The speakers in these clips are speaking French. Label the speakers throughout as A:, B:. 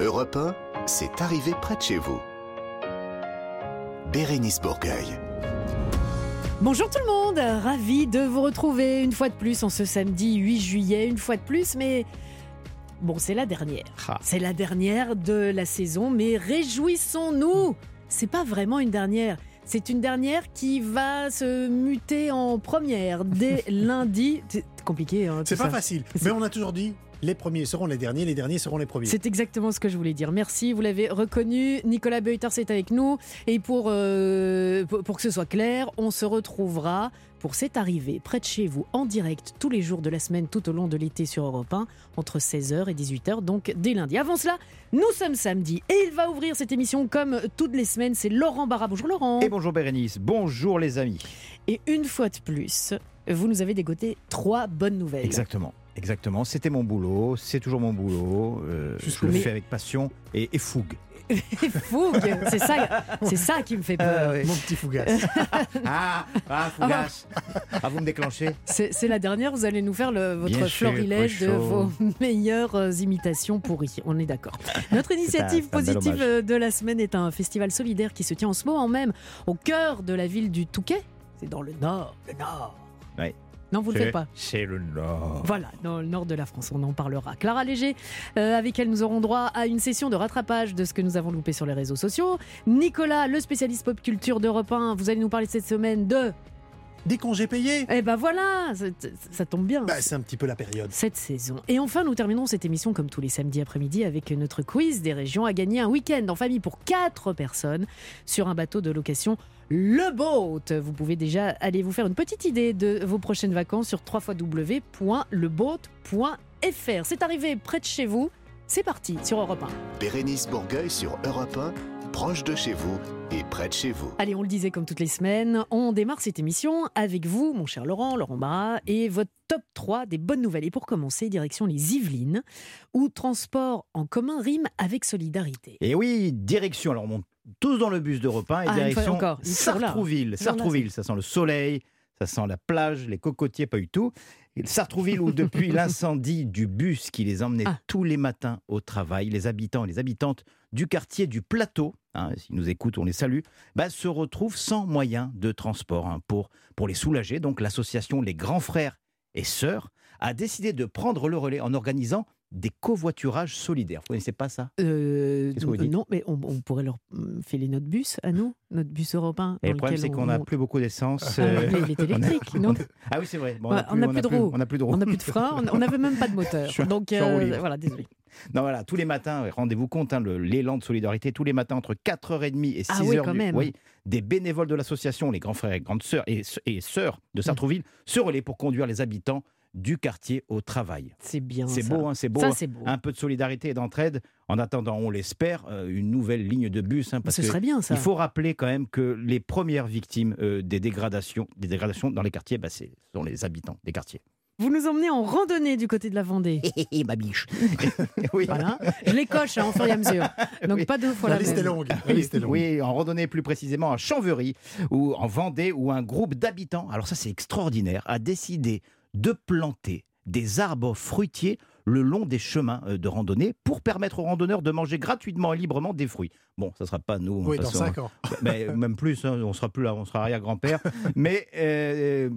A: Europe 1, c'est arrivé près de chez vous. Bérénice Bourgueil.
B: Bonjour tout le monde, ravi de vous retrouver une fois de plus en ce samedi 8 juillet, une fois de plus, mais bon, c'est la dernière.
C: Ah.
B: C'est la dernière de la saison, mais réjouissons-nous C'est pas vraiment une dernière. C'est une dernière qui va se muter en première dès lundi. C'est compliqué, hein,
C: C'est pas
B: ça.
C: facile. Mais on a toujours dit les premiers seront les derniers, les derniers seront les premiers.
B: C'est exactement ce que je voulais dire. Merci, vous l'avez reconnu. Nicolas Beuters est avec nous. Et pour, euh, pour, pour que ce soit clair, on se retrouvera pour cette arrivée près de chez vous en direct tous les jours de la semaine tout au long de l'été sur Europe 1 entre 16h et 18h, donc dès lundi. Avant cela, nous sommes samedi et il va ouvrir cette émission comme toutes les semaines. C'est Laurent Barra. Bonjour Laurent.
D: Et bonjour Bérénice, bonjour les amis.
B: Et une fois de plus, vous nous avez dégoté trois bonnes nouvelles.
D: Exactement, exactement. C'était mon boulot, c'est toujours mon boulot. euh, je le fais avec passion et, et fougue.
B: Fougue, c'est ça, c'est ça qui me fait peur.
C: Mon petit fougasse.
D: Ah, ah, fougasse. Ah, vous me déclenchez
B: C'est la dernière, vous allez nous faire le- votre
D: Bien sûr,
B: florilège de vos meilleures euh, imitations pourries. On est d'accord. Notre initiative
D: un
B: positive euh, de la semaine est un festival solidaire qui se tient en ce moment même au cœur de la ville du Touquet. C'est dans le nord. Le nord.
D: Ouais.
B: Non, vous ne le faites pas.
D: C'est le Nord.
B: Voilà, dans le nord de la France, on en parlera. Clara Léger, euh, avec elle, nous aurons droit à une session de rattrapage de ce que nous avons loupé sur les réseaux sociaux. Nicolas, le spécialiste pop culture d'Europe 1, vous allez nous parler cette semaine de.
C: Des congés payés
B: Eh ben voilà, ça, ça tombe bien.
C: bah, C'est un petit peu la période.
B: cette saison. Et enfin, nous terminerons cette émission comme tous les samedis après-midi avec notre quiz des régions à gagner un week-end en famille pour 4 personnes sur un bateau de location Le Boat. Vous pouvez déjà aller vous faire une petite idée de vos prochaines vacances sur www.leboat.fr. C'est arrivé près de chez vous. C'est parti sur Europe 1.
A: Bérénice Bourgueil sur Europe 1, proche de chez vous et près de chez vous.
B: Allez, on le disait comme toutes les semaines, on démarre cette émission avec vous, mon cher Laurent, Laurent Barra, et votre top 3 des bonnes nouvelles. Et pour commencer, direction les Yvelines, où transport en commun rime avec solidarité.
D: Et oui, direction, alors on monte tous dans le bus d'Europe 1 et
B: Ah,
D: direction. Sartrouville. Sartrouville, ça sent le soleil, ça sent la plage, les cocotiers, pas du tout. Sartrouville, où depuis l'incendie du bus qui les emmenait
B: Ah.
D: tous les matins au travail, les habitants et les habitantes du quartier du Plateau, hein, s'ils nous écoutent, on les salue, bah, se retrouvent sans moyen de transport hein, pour, pour les soulager. Donc l'association Les Grands Frères et Sœurs a décidé de prendre le relais en organisant des covoiturages solidaires. Vous connaissez pas ça?
B: Euh,
D: Qu'est-ce que vous dites?
B: non, mais on, on pourrait leur filer notre bus à nous, notre bus européen.
D: Et le problème, c'est qu'on
B: on
D: n'a plus beaucoup d'essence.
B: Ah,
D: euh,
B: mais il est électrique, non
D: Ah oui, c'est vrai. Bon,
B: on n'a plus de roues.
D: On n'a plus de roues.
B: On n'a plus de frein, on- n'avait même pas de moteur.
D: Je
B: Donc euh, voilà, désolé.
D: Non, voilà, tous les matins, rendez-vous compte, hein, l'élan de solidarité, tous les matins entre 4h30 et 6h.
B: Ah oui,
D: du-
B: même.
D: oui, des bénévoles de l'association, les grands frères et grandes sœurs et, et sœurs de Sartrouville, se relaient pour conduire les habitants du quartier au travail.
B: C'est bien.
D: C'est
B: ça.
D: beau, hein, c'est beau.
B: Ça,
D: hein.
B: c'est beau.
D: Un peu de solidarité et d'entraide. En attendant, on l'espère, euh, une nouvelle ligne de bus. hein, parce
B: Ce
D: que
B: serait bien, ça.
D: Il faut rappeler quand même que les premières victimes euh, des dégradations, des dégradations dans les quartiers, bah, c'est- ce sont les habitants des quartiers.
B: Vous nous emmenez en randonnée du côté de la Vendée.
D: Hé ma biche. oui.
B: Voilà. Je les coche hein, au fur et à mesure. Donc
D: Oui.
B: pas deux fois
C: La
B: la
C: liste est
B: même.
C: longue. La
D: Oui,
C: liste est longue.
D: oui, en randonnée plus précisément à Chanverie ou en Vendée où un groupe d'habitants, alors ça c'est extraordinaire, a décidé de planter des arbres fruitiers le long des chemins euh, de randonnée pour permettre aux randonneurs de manger gratuitement et librement des fruits. Bon, ça sera pas nous.
C: Oui, dans
D: parce qu'on-
C: 5 ans.
D: mais même plus, hein, on sera plus là, on sera arrière-grand-père. Mais euh,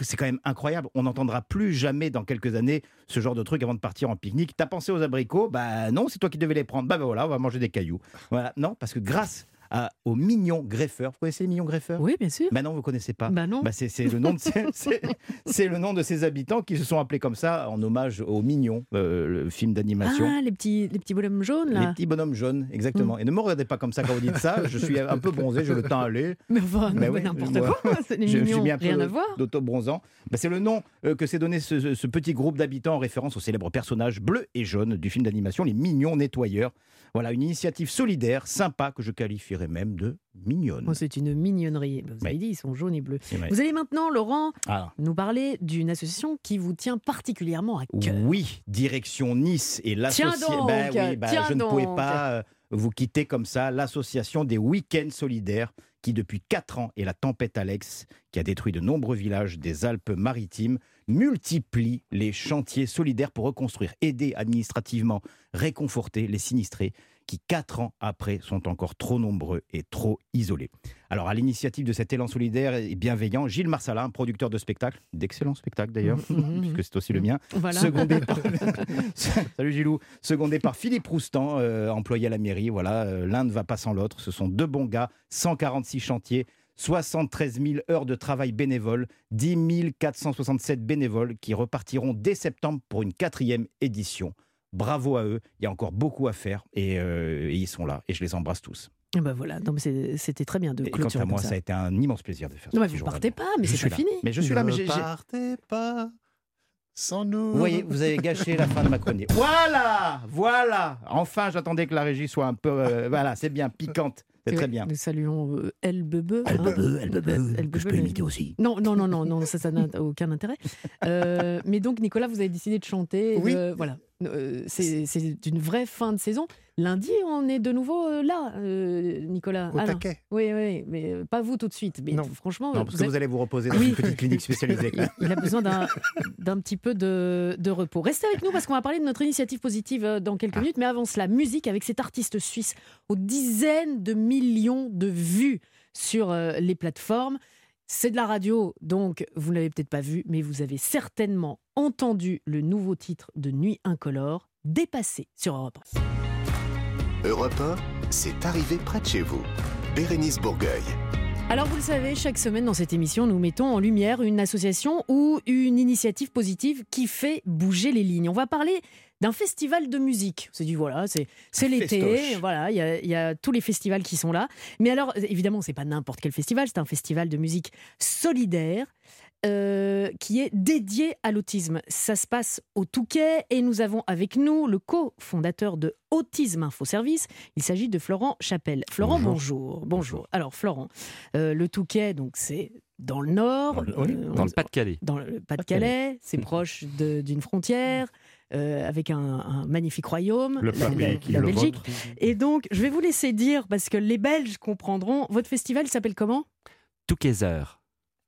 D: c'est quand même incroyable. On n'entendra plus jamais dans quelques années ce genre de truc avant de partir en pique-nique. T'as pensé aux abricots? Bah non, c'est toi qui devais les prendre. Bah, bah voilà, on va manger des cailloux. Voilà, non, parce que grâce à, aux mignons greffeurs, vous connaissez les mignons greffeurs
B: Oui, bien sûr.
D: Bah non, vous connaissez pas.
B: Bah non.
D: Bah, c'est le nom de c'est- c'est le nom de ces habitants qui se sont appelés comme ça en hommage aux mignons, euh, le film d'animation.
B: Ah, les petits, les petits bonhommes jaunes,
D: Les
B: là.
D: petits bonhommes jaunes, exactement. Et ne me regardez pas comme ça quand vous dites ça. Je suis un peu bronzé, j'ai le teint allé.
B: Mais enfin,
D: Mais
B: non,
D: oui,
B: n'importe quoi. C'est les
D: Je
B: mignons.
D: mis un
B: Rien à voir.
D: d'auto-bronzant. Bah, c'est le nom euh, que s'est donné ce, ce- ce petit groupe d'habitants en référence au célèbre personnage bleu et jaune du film d'animation Les Mignons Nettoyeurs. Voilà, une initiative solidaire, sympa, que je qualifierais même de mignonne.
B: Oh, c'est une mignonnerie. Vous avez dit, ils sont jaunes et bleus. Vous allez maintenant, Laurent,
D: Ah.
B: nous parler d'une association qui vous tient particulièrement à cœur.
D: Oui, direction Nice et l'association.
B: donc,
D: oui, bah, je ne pouvais pas euh, vous quitter comme ça. L'association des week-ends solidaires, qui depuis 4 ans est la tempête Alex, qui a détruit de nombreux villages des Alpes-Maritimes. Multiplie les chantiers solidaires pour reconstruire, aider administrativement, réconforter les sinistrés qui, quatre ans après, sont encore trop nombreux et trop isolés. Alors, à l'initiative de cet élan solidaire et bienveillant, Gilles Marsalin, producteur de spectacles, d'excellents spectacles d'ailleurs,
B: Mhm, mhm.
D: puisque c'est aussi le mien,
B: Voilà.
D: secondé par... Salut Gilou, secondé par Philippe Roustan, euh, employé à la mairie. Voilà, euh, l'un ne va pas sans l'autre. Ce sont deux bons gars, 146 chantiers. 73 000 heures de travail bénévole, 10 467 bénévoles qui repartiront dès septembre pour une quatrième édition. Bravo à eux, il y a encore beaucoup à faire et, euh, et ils sont là et je les embrasse tous.
B: Et ben voilà, non, c'était très bien de
D: Et quant à moi, ça.
B: ça.
D: a été un immense plaisir de faire
B: Non,
D: ce
B: mais
D: petit
B: vous partez pas, mais
D: Je
B: c'est
D: suis
B: pas
D: là.
B: fini.
D: Mais je suis là, mais
C: ne
D: j'ai-
C: partez pas sans nous.
D: Vous voyez, vous avez gâché la fin de ma chronique. Voilà, voilà. Enfin, j'attendais que la régie soit un peu, euh, voilà, c'est bien, piquante. C'est très bien.
B: Nous saluons euh, El Bebe.
E: Elle
B: hein.
E: bebe, elle bebe,
B: Elle
E: que je peux imiter aussi.
B: Non, non, non, non, non, ça, ça n'a aucun intérêt. Euh, mais donc, Nicolas, vous avez décidé de chanter.
C: Oui.
B: euh, voilà. Euh, c'est une vraie fin de saison. Lundi, on est de nouveau euh, là, euh, Nicolas.
C: Au
B: Ah, non.
C: taquet.
B: Oui, oui, mais euh, pas vous tout de suite. Mais
C: Non.
B: franchement,
D: Non, parce
B: vous
D: que
B: êtes-
D: vous allez vous reposer dans
B: Oui.
D: une petite clinique spécialisée.
B: il, il a besoin d'un petit peu de, de repos. Restez avec nous parce qu'on va parler de notre initiative positive dans quelques minutes. Mais avant cela, musique avec cet artiste suisse aux dizaines de millions de vues sur les plateformes. C'est de la radio, donc vous ne l'avez peut-être pas vu, mais vous avez certainement entendu le nouveau titre de Nuit Incolore, Dépassé sur Europe 1.
A: Europe 1, c'est arrivé près de chez vous. Bérénice Bourgueil.
B: Alors vous le savez, chaque semaine dans cette émission, nous mettons en lumière une association ou une initiative positive qui fait bouger les lignes. On va parler d'un festival de musique. On s'est dit voilà, c'est c'est l'été, voilà, il y, a- il y a tous les festivals qui sont là. Mais alors évidemment, c'est pas n'importe quel festival, c'est un festival de musique solidaire. euh, qui est dédié à l'autisme. Ça se passe au Touquet et nous avons avec nous le co-fondateur de Autisme Info Service. Il s'agit de Florent Chapelle. Florent, bonjour. Bonjour. Alors Florent, euh, le Touquet, donc c'est dans le nord,
D: Dans le- oui,
B: euh,
F: Dans
B: on-
F: le Pas-de-Calais.
B: dans le Pas-de-Calais, c'est proche d'une frontière, euh, avec un, un magnifique royaume,
E: Le
B: la, Belgique. Et donc, je vais vous laisser dire, parce que les Belges comprendront, votre festival s'appelle comment?
F: Touquaiser.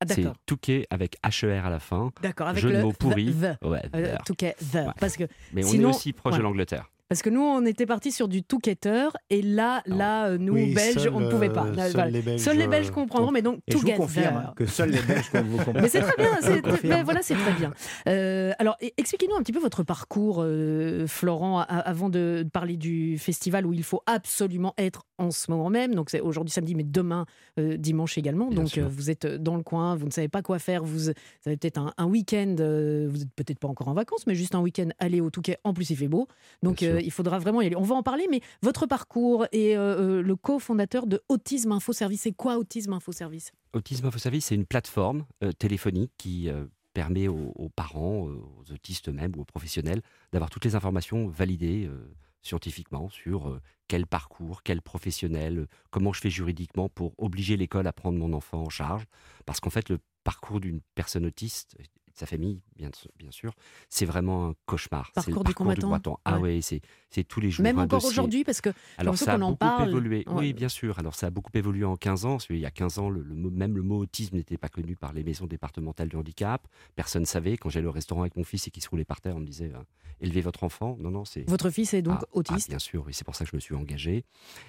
B: Ah
F: C'est
B: d'accord,
F: Touquet avec HER à la fin.
B: d'accord, avec
F: Jeu
B: le
F: de mots pourris.
B: the, the,
F: Ouais,
B: euh. Touquet, the.
F: Ouais.
B: Parce que
F: Mais on
B: sinon-
F: est aussi proche de l'Angleterre.
B: Parce que nous, on était parti sur du touquetteur, et là,
F: Non.
B: là, euh, nous,
C: Oui,
B: Belges, on ne pouvait pas.
C: euh,
B: Voilà.
C: seuls les Belges,
B: les Belges
C: euh,
B: comprendront, mais donc
D: Et je vous
B: together.
D: confirme hein, que seuls les Belges vous comprennent.
B: Mais c'est très bien, c'est- voilà, c'est très bien. Euh, alors, e- expliquez-nous un petit peu votre parcours, euh, Florent, avant de parler du festival où il faut absolument être en ce moment même. Donc, c'est aujourd'hui samedi, mais demain, euh, dimanche également.
F: Bien
B: Donc, vous êtes dans le coin, vous ne savez pas quoi faire, vous, vous avez peut-être un, un week-end, vous n'êtes peut-être pas encore en vacances, mais juste un week-end, aller au Touquet. En plus, il fait beau. Donc, il faudra vraiment y aller. On va en parler, mais votre parcours et euh, euh, le cofondateur de Autisme Info Service, c'est quoi Autisme Info Service?
F: Autisme Info Service, c'est une plateforme euh, téléphonique qui euh, permet aux, parents, euh, aux autistes eux-mêmes ou aux professionnels d'avoir toutes les informations validées euh, scientifiquement sur euh, quel parcours, quel professionnel, euh, comment je fais juridiquement pour obliger l'école à prendre mon enfant en charge. Parce qu'en fait, le parcours d'une personne autiste, sa famille, bien, bien sûr, c'est vraiment un cauchemar. C'est le
B: Parcours du combattant.
F: combattant. Ah
B: Ouais.
F: ouais, c'est tous les jours.
B: Même encore aujourd'hui, parce que
F: Alors ça a
B: en
F: beaucoup
B: parle.
F: évolué.
B: Ouais.
F: Oui, bien sûr. Alors ça a beaucoup évolué en 15 ans. qu'il y a 15 ans, le, même le mot autisme n'était pas connu par les maisons départementales du handicap. Personne ne savait. Quand j'allais au restaurant avec mon fils et qu'il se roulait par terre, on me disait euh, élevez votre enfant. Non, non, c'est
B: Votre fils est donc
F: ah,
B: autiste,
F: ah, bien sûr, et c'est pour ça que je me suis engagé.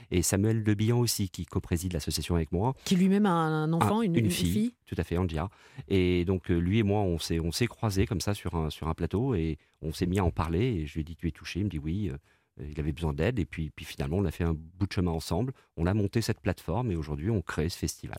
F: Et Samuel De Bihan aussi, qui co-préside l'association avec moi.
B: qui lui-même a un enfant,
F: Ah,
B: une,
F: une
B: une
F: fille. Tout à fait, Andia. Et donc euh, lui et moi, on s'est on s'est croisés comme ça sur un sur un plateau et on s'est mis à en parler. Et je lui ai dit tu es touché? Il me dit oui. euh, il avait besoin d'aide et puis, puis finalement on a fait un bout de chemin ensemble. On a monté cette plateforme et aujourd'hui on crée ce festival.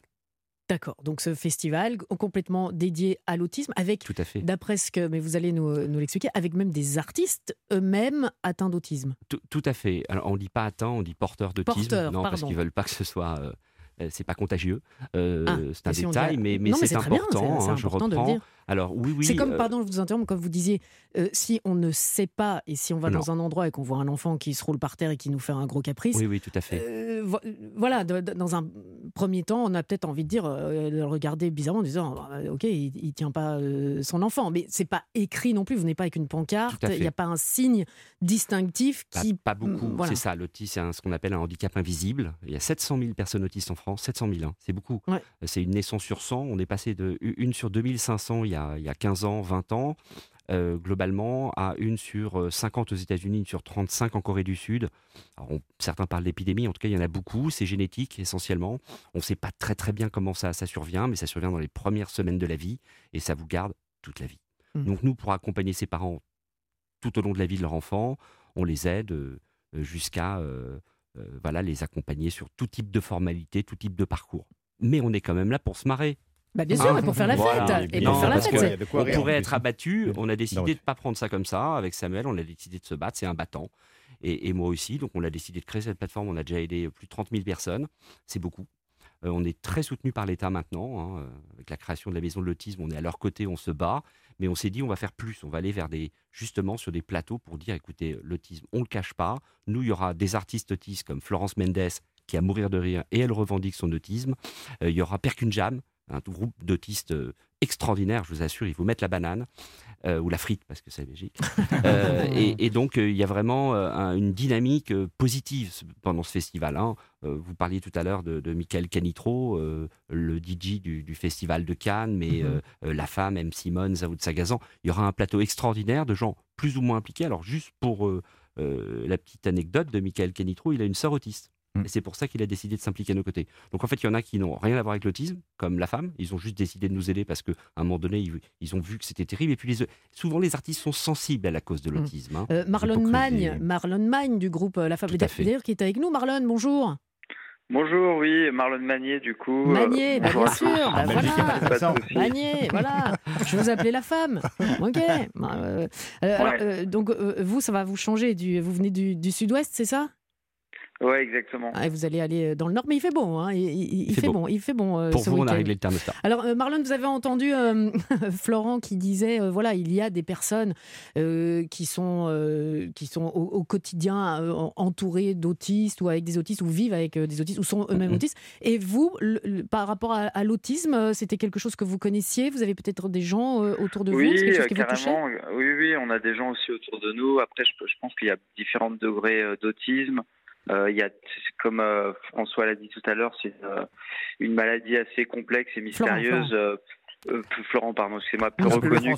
B: D'accord. Donc ce festival complètement dédié à l'autisme, avec,
F: Tout à fait.
B: d'après ce que, mais vous allez nous, nous l'expliquer, avec même des artistes eux-mêmes atteints d'autisme.
F: Tout, tout à fait. Alors on dit pas atteint, on dit porteur d'autisme.
B: Porteur,
F: non, parce qu'ils veulent pas que ce soit. euh, c'est pas contagieux. Euh,
B: Ah,
F: c'est un
B: si
F: détail, mais, mais
B: Non, mais
F: c'est
B: bien,
F: important. hein, je
B: important de le
F: reprends.
B: dire.
F: Alors oui, oui.
B: c'est comme,
F: euh,
B: pardon, je vous interromps, comme vous disiez, euh, si on ne sait pas et si on va
F: Non.
B: dans un endroit et qu'on voit un enfant qui se roule par terre et qui nous fait un gros caprice,
F: Oui, oui, tout à fait.
B: Euh, vo- voilà, de- de- dans un premier temps, on a peut-être envie de dire, euh, de le regarder bizarrement en disant, Ah, bah, ok, il, il tient pas euh, son enfant, mais c'est pas écrit non plus. Vous n'êtes pas avec une pancarte. Il n'y a pas un signe distinctif
F: Pas,
B: qui.
F: pas beaucoup,
B: voilà.
F: c'est ça. L'autisme, c'est ce qu'on appelle un handicap invisible. Il y a 700 000 personnes autistes en France, 700 000, hein, c'est beaucoup.
B: Ouais.
F: C'est une naissance sur 100. On est passé de une sur 2500 il y a, il y a 15 ans, 20 ans, euh, globalement, à une sur euh, 50 aux États-Unis, une sur 35 en Corée du Sud. Alors, on- certains parlent d'épidémie, en tout cas, il y en a beaucoup. C'est génétique essentiellement. On ne sait pas très très bien comment ça, ça survient, mais ça survient dans les premières semaines de la vie et ça vous garde toute la vie.
B: Mm.
F: Donc, nous, pour accompagner ces parents tout au long de la vie de leur enfant, on les aide euh, euh, jusqu'à euh, euh, voilà, les accompagner sur tout type de formalité, tout type de parcours. Mais on est quand même là pour se marrer.
B: Bah, bien sûr,
F: Ah,
B: et pour faire la
F: voilà.
B: fête. Et
F: Non,
B: pour faire la fête.
F: que- on pourrait être abattu. On a décidé
D: Non,
F: de ne pas prendre ça comme ça. Avec Samuel, on a décidé de se battre. C'est un battant. Et, et moi aussi. Donc, on a décidé de créer cette plateforme. On a déjà aidé plus de 30 000 personnes. C'est beaucoup. Euh, on est très soutenu par l'État maintenant. hein. Euh, Avec la création de la maison de l'autisme, on est à leur côté, on se bat. Mais on s'est dit, on va faire plus. On va aller vers des, justement, sur des plateaux pour dire, écoutez, l'autisme, on ne le cache pas. Nous, il y aura des artistes autistes comme Florence Mendes, qui a mourir de rire et elle revendique son autisme. Euh, il y aura Perkunjam, un groupe d'autistes euh, extraordinaire, je vous assure, ils vous mettent la banane euh, ou la frite parce que c'est Belgique. Euh, et, et donc euh, il y a vraiment un- une dynamique positive pendant ce festival. hein. Vous parliez tout à l'heure de, de Michael Canitro, le DJ du, du festival de Cannes, mais euh, la femme, M. Simone, Zaoud Sagazan. Il y aura un plateau extraordinaire de gens plus ou moins impliqués. Alors juste pour la petite anecdote de Michael Canitro, il a une sœur autiste.
D: Mm.
F: Et c'est pour ça qu'il a décidé de s'impliquer à nos côtés. Donc en fait, il y en a qui n'ont rien à voir avec l'autisme, comme la femme. Ils ont juste décidé de nous aider parce qu'à un moment donné, ils, ils ont vu que c'était terrible. Et puis les, souvent, les artistes sont sensibles à la cause de
B: Mm.
F: l'autisme. hein.
B: Euh, Marlon. Magne, Marlon Magne du groupe euh, La Fable d'ailleurs qui est avec nous. Marlon, bonjour.
E: Bonjour, oui, Marlon Magnier, du coup. euh,
B: Magnier, bah,
E: bonjour
B: bien sûr, bah, voilà. Magnier, voilà. Je vous appelais la femme. Ok. Euh, alors, euh, donc euh, vous, ça va vous changer. Du, vous venez du, du sud-ouest, c'est ça?
E: Ouais, exactement.
B: Ah, Vous allez aller dans le nord, mais il fait bon. Hein. Il, il- il
F: fait
B: fait
F: beau.
B: bon. Il fait bon. euh,
F: Pour
B: ce
F: vous, on a réglé le thermostat.
B: Alors, euh, Marlon, vous avez entendu euh, Florent qui disait euh, voilà, il y a des personnes euh, qui sont, euh, qui sont au, au quotidien euh, entourées d'autistes ou avec des autistes ou vivent avec euh, des autistes ou sont eux-mêmes
F: Mhm.
B: autistes. Et vous, le- le- par rapport à, à l'autisme, euh, c'était quelque chose que vous connaissiez? Vous avez peut-être des gens euh, autour de vous?
E: Oui,
B: quelque chose
E: euh,
B: qui vous touchait?
E: carrément. euh, Oui, oui, on a des gens aussi autour de nous. Après, je, je pense qu'il y a différents degrés euh, d'autisme. Euh, il y a, comme euh, François l'a dit tout à l'heure, c'est euh, une maladie assez complexe et
B: Florent,
E: mystérieuse. Euh, Florent, pardon, excusez-moi, peu
D: Non,
E: reconnue.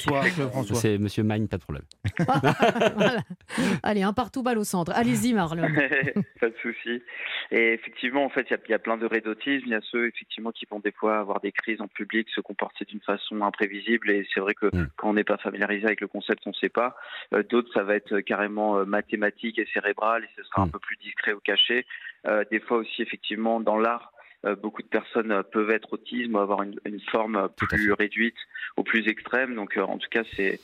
F: C'est Monsieur Magne, pas de problème.
B: Voilà. Allez, un partout balle au centre. Allez-y, Marlon.
E: pas de souci. Et effectivement, en fait, il y a- il y, a plein de d'autisme. Il y a ceux, effectivement, qui vont des fois avoir des crises en public, se comporter d'une façon imprévisible. Et c'est vrai que
F: Mm.
E: quand on n'est pas familiarisé avec le concept, on ne sait pas. Euh, D'autres, ça va être carrément euh, mathématique et cérébral, et ce sera un
F: Mm.
E: peu plus discret ou caché. Euh, des fois aussi, effectivement, dans l'art, beaucoup de personnes euh, peuvent être autisme ou avoir une, une forme euh, plus réduite ou plus extrême. Donc, euh, en tout cas, c'est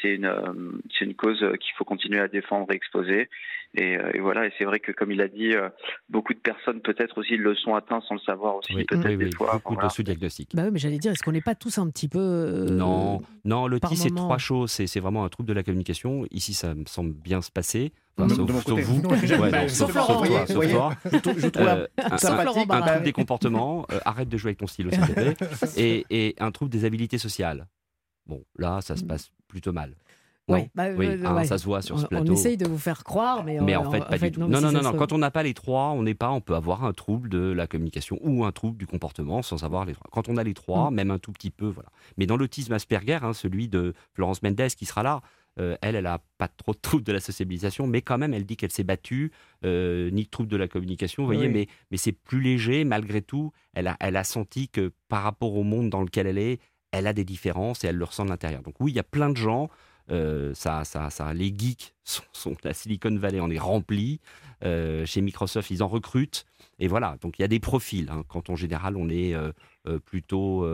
E: c'est une, euh, c'est une cause euh, qu'il faut continuer à défendre et exposer. Et, euh, et voilà, et c'est vrai que comme il a dit, euh, beaucoup de personnes peut-être aussi le sont atteints sans le savoir aussi,
F: Oui,
E: peut-être
F: oui, oui,
E: des fois.
F: beaucoup
E: Voilà.
F: de sous-diagnostics.
B: Bah oui, mais j'allais dire, est-ce qu'on n'est pas tous un petit peu. euh,
F: Non, non, l'autisme, c'est trois choses. C'est c'est vraiment un trouble de la communication. Ici, ça me semble bien se passer. Sauf,
D: de mon
F: sauf vous. Ouais, non,
B: Sauf Laurent,
F: toi, sauf
D: voyez.
F: toi.
D: Je trou- je trouve
F: Euh, un,
B: Sauf
F: un- un trouble des comportements, euh, arrête de jouer avec ton stylo s'il te plaît, et, et un trouble des habilités sociales. Bon, là, ça se passe plutôt mal. Non
B: Ouais, bah,
F: oui,
B: euh,
F: hein,
B: ouais.
F: ça se voit sur ce
B: On,
F: plateau.
B: on essaye de vous faire croire, mais,
F: Mais
B: euh,
F: en fait, pas du tout. Non,
B: si
F: non, non, non.
B: se-
F: Quand on n'a pas les trois, on n'est pas. On peut avoir un trouble de la communication ou un trouble du comportement sans avoir les trois. Quand on a les trois,
B: Mm.
F: même un tout petit peu, voilà. Mais dans l'autisme Asperger, hein, celui de Florence Mendes qui sera là, euh, elle, elle a pas trop de troubles de la sociabilisation, mais quand même, elle dit qu'elle s'est battue, euh, ni de troubles de la communication, vous voyez.
D: Oui.
F: Mais, mais c'est plus léger, malgré tout. Elle a, elle a senti que par rapport au monde dans lequel elle est, elle a des différences et elle le ressent de l'intérieur. Donc oui, il y a plein de gens. euh, ça, ça, ça, les geeks sont, sont la Silicon Valley, on est rempli. Euh, chez Microsoft, ils en recrutent. Et voilà, donc il y a des profils. hein. Quand en général, on est plutôt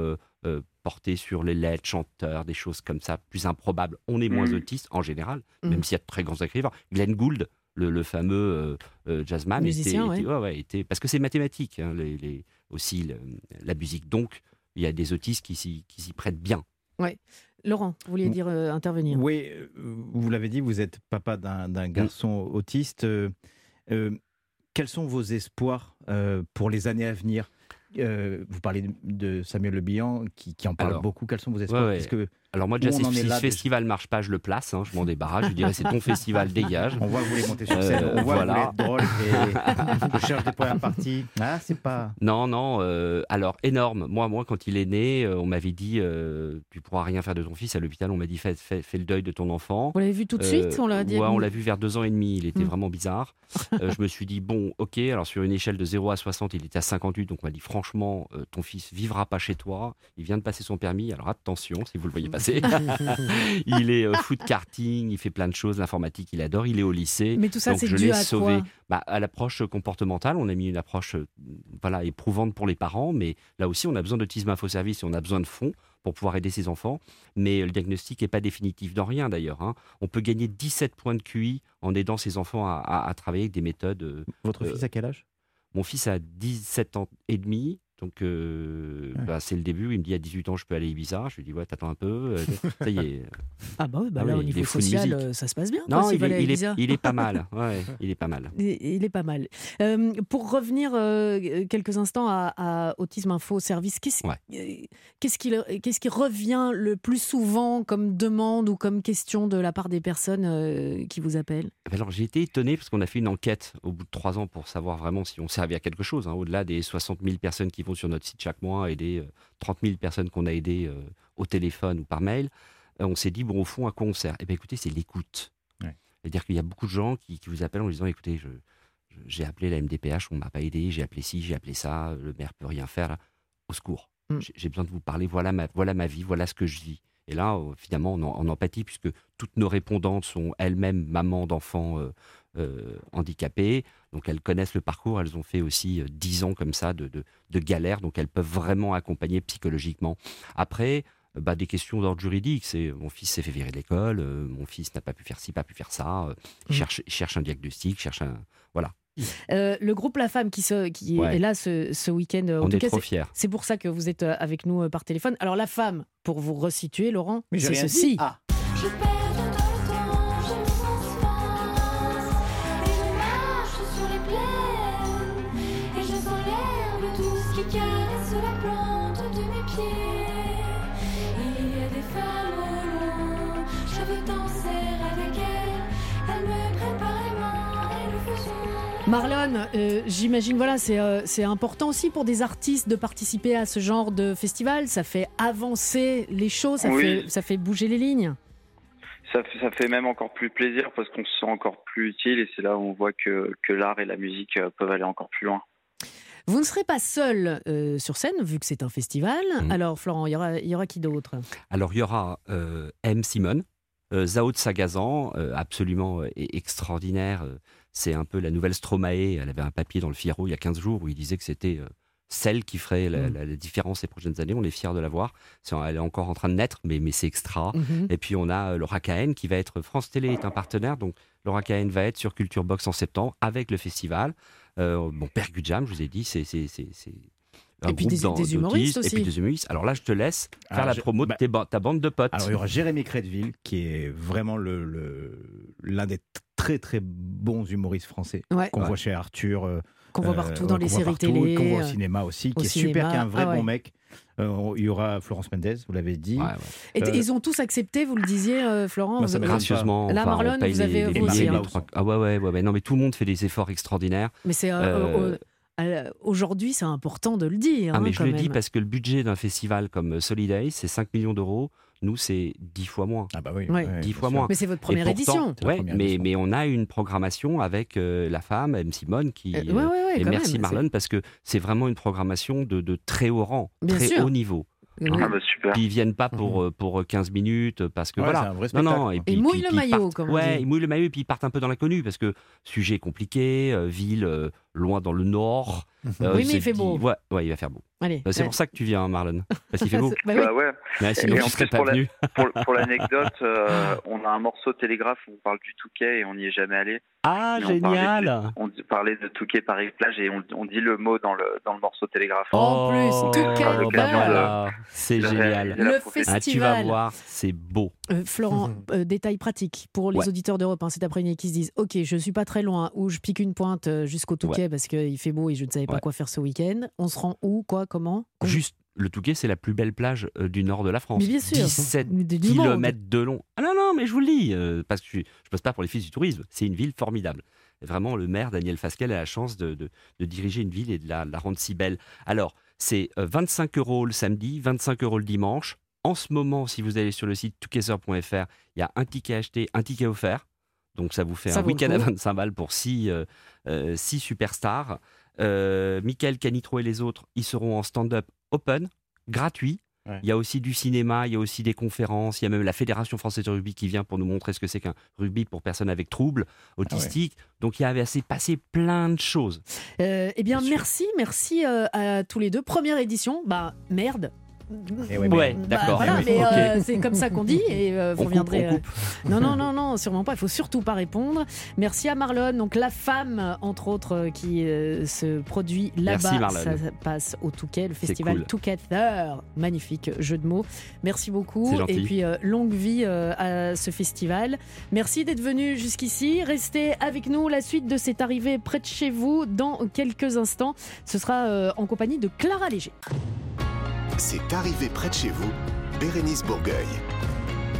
F: porté sur les lettres, chanteurs, des choses comme ça, plus improbables, on est moins
E: Mhm.
F: autiste en général,
B: Mhm.
F: même s'il y a de très grands écrivains. Glenn Gould, le, le fameux euh, euh, jazzman,
B: Musicien,
F: était,
B: ouais.
F: était- ouais, ouais, était- parce que c'est mathématique, hein, les, les- aussi le- la musique. Donc, il y a des autistes qui s'y prêtent bien.
B: Laurent, vous vouliez
D: Mm.
B: dire euh, intervenir?
D: Oui, euh, vous l'avez dit, vous êtes papa d'un garçon autiste. Euh, euh, quels sont vos espoirs euh, pour les années à venir? Euh, vous parlez de- de Samuel Le Bihan qui, qui en parle
F: Alors,
D: beaucoup. Quels sont vos espoirs
F: ouais, ouais.
D: Est-ce que
F: Alors moi déjà,
D: on
F: si ce festival marche pas, je le place, hein, je m'en débarrasse, je dirais c'est ton festival, dégage.
D: on voit que vous voulez monter sur
F: Euh,
D: scène, on voit
F: voilà.
D: que vous voulez être drôle et je cherche des premières parties. Ah, c'est pas.
F: Non, non, euh, alors énorme. Moi, moi, quand il est né, euh, on m'avait dit euh, tu pourras rien faire de ton fils à l'hôpital. On m'a dit fais, fais, fais le deuil de ton enfant.
B: Vous l'avez vu tout de suite
F: Euh,
B: On l'a dit
F: ouais, on l'a vu vers deux ans et demi. Il était
B: Mm.
F: vraiment bizarre. Euh, je me suis dit bon, ok. Alors sur une échelle de 0 à 60, il était à 58. Donc on m'a dit franchement, euh, ton fils vivra pas chez toi. Il vient de passer son permis. Alors attention, si vous le voyez passer. il est euh, foot karting, il fait plein de choses. L'informatique, il adore. Il est au lycée.
B: Mais tout ça,
F: Donc
B: c'est
F: je
B: dû
F: l'ai
B: à
F: sauvé.
B: quoi?
F: Bah, à l'approche comportementale, on a mis une approche euh, voilà, éprouvante pour les parents, mais là aussi, on a besoin d'autisme infoservice et on a besoin de fonds pour pouvoir aider ses enfants. Mais euh, le diagnostic n'est pas définitif dans rien d'ailleurs. hein. On peut gagner 17 points de QI en aidant ses enfants à, à- à travailler avec des méthodes. euh,
D: Votre
F: Euh,
D: fils à quel âge?
F: Mon fils a 17 ans et demi. Donc, euh,
D: Ouais.
F: bah, c'est le début. Il me dit à 18 ans, je peux aller à Ibiza. Je lui dis, ouais, t'attends un peu. euh, ça y est.
B: Ah bah, oui, bah
F: Ah
B: là,
F: oui,
B: au niveau social, euh, ça se passe bien.
F: Non,
B: quoi,
F: il est,
B: à
F: il, est,
B: Ibiza.
F: il est pas mal. Ouais, il est pas mal.
B: Il est pas mal. Euh, pour revenir euh, quelques instants à, à Autisme Info Service, qu'est-ce
F: Ouais.
B: qu'est-ce qui, le- qu'est-ce qui revient le plus souvent comme demande ou comme question de la part des personnes qui vous appellent?
F: Eh ben Alors j'ai été étonné parce qu'on a fait une enquête au bout de trois ans pour savoir vraiment si on servait à quelque chose. hein, Au-delà des 60 000 personnes qui vont sur notre site chaque mois et des euh, 30 000 personnes qu'on a aidées euh, au téléphone ou par mail, euh, on s'est dit bon au fond à quoi on sert? Eh bien écoutez c'est l'écoute.
D: Ouais.
F: C'est-à-dire qu'il y a beaucoup de gens qui, qui vous appellent en disant écoutez je, j'ai appelé la MDPH, on m'a pas aidé, j'ai appelé ci, j'ai appelé ça, le maire peut rien faire. là. Au secours.
B: Mm.
F: J'ai- besoin de vous parler. Voilà ma voilà ma vie, voilà ce que je vis. Et là, finalement, on en, en empathie, puisque toutes nos répondantes sont elles-mêmes mamans d'enfants euh, euh, handicapés. Donc, elles connaissent le parcours. Elles ont fait aussi euh, 10 ans comme ça de, de, de galère. Donc, elles peuvent vraiment accompagner psychologiquement. Après, euh, bah, des questions d'ordre juridique. C'est mon fils s'est fait virer de l'école, euh, mon fils n'a pas pu faire ci, pas pu faire ça. euh, il,
B: Mhm.
F: cherche, un diagnostic, cherche un. Voilà.
B: Euh, Le groupe La Femme qui, se, qui
F: Ouais.
B: est là ce, ce week-end, en
F: on
B: tout
F: est
B: cas,
F: trop
B: c'est-
F: fiers.
B: c'est pour ça que vous êtes euh, avec nous euh, par téléphone. Alors La Femme, pour vous resituer, Laurent, c'est ceci.
D: Ah,
G: Je perds
B: Marlon, euh, j'imagine, voilà, c'est euh, c'est important aussi pour des artistes de participer à ce genre de festival. Ça fait avancer les choses, ça,
E: Oui.
B: fait, ça fait bouger les lignes.
E: Ça fait, ça fait même encore plus plaisir parce qu'on se sent encore plus utile et c'est là où on voit que, que l'art et la musique euh, peuvent aller encore plus loin.
B: Vous ne serez pas seul euh, sur scène, vu que c'est un festival.
F: Mhm.
B: Alors, Florent, il y aura, y aura qui d'autre?
F: Alors, il y aura euh, M. Simone, euh, Zao de Sagazan, euh, absolument euh, e- extraordinaire. Euh, C'est un peu la nouvelle Stromae. Elle avait un papier dans le Figaro il y a 15 jours où il disait que c'était euh, celle qui ferait la,
B: Mm.
F: la- la différence les prochaines années. On est fiers de la voir. Elle est encore en train de naître, mais, mais c'est extra.
B: Mhm.
F: Et puis on a euh, Laura Cahen qui va être France Télé est un partenaire, donc Laura Cahen va être sur Culture Box en septembre avec le festival. Euh, bon, Père je vous ai dit, c'est
B: Et puis
F: groupe
B: des- humoristes aussi.
F: Et puis des humoristes. Alors là, je te laisse faire
D: Alors,
F: la
D: je-
F: promo de
D: bah,
F: tes ba- ta bande de potes.
D: Alors il y aura Jérémy Crédville qui est vraiment le le- l'un des très très bons humoristes français
B: Ouais,
D: qu'on
F: Ouais.
D: voit chez Arthur, euh,
B: qu'on voit
D: euh,
B: partout dans les séries
D: partout,
B: télé.
D: qu'on voit au
B: euh,
D: cinéma aussi,
B: au
D: qui est super, qui est un vrai
B: Ah ouais.
D: bon mec. Euh, il y aura Florence Mendez, vous l'avez dit.
F: Ouais, ouais.
B: Et
D: Euh,
B: ils ont tous accepté, vous le disiez, Florent
D: ça m'étonne
F: Gracieusement.
B: Là, Marlon, vous avez-
F: les
B: vous
F: billets,
B: aussi, hein.
F: Ah ouais, ouais, ouais, ouais. Non, mais tout le monde fait des efforts extraordinaires.
B: Mais c'est euh,
F: Euh,
B: euh, euh, aujourd'hui, c'est important de le dire.
F: Ah,
B: hein,
F: mais je
B: quand
F: le dis parce que le budget d'un festival comme Solidays, c'est 5 millions d'euros. Nous, c'est 10 fois moins.
D: Ah bah oui,
B: Ouais.
D: ouais,
F: Dix
D: bien
F: fois
D: sûr.
F: moins.
B: Mais c'est votre première
F: pourtant-
B: édition.
F: Ouais,
D: première
F: mais,
D: édition.
F: mais on a une programmation avec euh, la femme, M. Simone, qui.
B: Euh,
F: euh,
B: ouais, ouais, ouais,
F: et merci
B: même,
F: Marlon, parce que c'est vraiment une programmation de, de très haut rang,
B: Bien
F: très
B: sûr.
F: haut niveau.
B: c'est-
E: Ah bah super.
F: Puis ils viennent pas pour, euh, pour 15 minutes, parce que
D: Ouais, c'est
F: voilà.
D: un vrai
F: Non, non, et puis,
B: Ils mouillent
F: puis-
B: le
F: ils
B: maillot,
F: partent-
B: comme on
F: Ouais,
B: dit.
F: ils mouillent le maillot et puis ils partent un peu dans l'inconnu parce que sujet compliqué, euh, ville euh, loin dans le nord. euh,
B: Oui, mais il fait
F: dit-
B: beau.
F: Ouais, ouais, il va faire beau.
B: Allez.
F: Euh, C'est
B: Ouais.
F: pour ça que tu viens, hein, Marlon. Parce qu'il fait beau.
B: Bah oui.
E: Bah ouais.
F: Mais sinon,
E: Et
F: je
E: en
F: serais
E: plus,
F: pas
E: pour la-
F: venu.
E: Pour, pour l'anecdote, euh, on a un morceau Télégraphe où on parle du Touquet et on n'y est jamais allé.
F: Ah,
E: Mais on parlait
F: génial
E: On parlait de Touquet Paris plage et on, on dit le mot dans le dans le morceau Télégraphe.
B: En plus, Touquet
E: Ah, le
F: bah
E: clavier de-
F: voilà. C'est génial.
B: Le.
F: Ah, tu vas voir, c'est beau.
B: Euh, Florent, euh, détail pratique pour les
F: Ouais.
B: auditeurs d'Europe hein, cet après-midi qui se disent Ok, je suis pas très loin, ou je pique une pointe jusqu'au Touquet parce qu'il fait beau et je ne savais pas
F: Ouais.
B: quoi faire ce week-end. On se rend où Quoi Comment Com-
F: Juste, le Touquet, c'est la plus belle plage euh, du nord de la France.
B: Mais bien sûr.
F: 17
B: Du- du monde.
F: kilomètres de long. Ah non, non, mais je vous le dis, euh, parce que je ne passe pas pour les fils du tourisme. C'est une ville formidable. Vraiment, le maire, Daniel Fasquelle, a la chance de, de- de diriger une ville et de la, de la rendre si belle. Alors, c'est euh, 25 euros le samedi, 25 euros le dimanche. En ce moment, si vous allez sur le site touquesser.fr, il y a un ticket acheté, un ticket offert. Donc ça vous fait
B: Ça
F: un week-end à
B: coup.
F: 25 balles pour 6 superstars. Euh, Michael Canitro et les autres, ils seront en stand-up open, gratuit.
C: Ouais.
F: Il y a aussi du cinéma, il y a aussi des conférences, il y a même la Fédération française de rugby qui vient pour nous montrer ce que c'est qu'un rugby pour personnes avec troubles autistiques. Donc il y avait assez passé plein de choses.
B: Euh, eh bien, merci, merci euh, à tous les deux. Première édition, bah merde.
D: Eh ouais,
B: Bah,
F: d'accord.
B: voilà,
F: Eh
B: mais euh, c'est comme ça qu'on dit et euh, vous
F: On coupe,
B: reviendrez.
F: on
B: euh,
F: coupe.
B: Non, non, non, non, sûrement pas. Il faut surtout pas répondre. Merci à Marlon, donc la femme, entre autres, qui euh, se produit là-bas.
F: Merci, Marlon.
B: Ça passe au Touquet, le festival
F: cool.
B: Together. Magnifique jeu de mots. Merci beaucoup.
F: C'est gentil.
B: Et puis, euh, longue vie euh, à ce festival. Merci d'être venu jusqu'ici. Restez avec nous. La suite de cette arrivée près de chez vous dans quelques instants. Ce sera euh, en compagnie de Clara Léger.
A: C'est arrivé près de chez vous, Bérénice Bourgueil.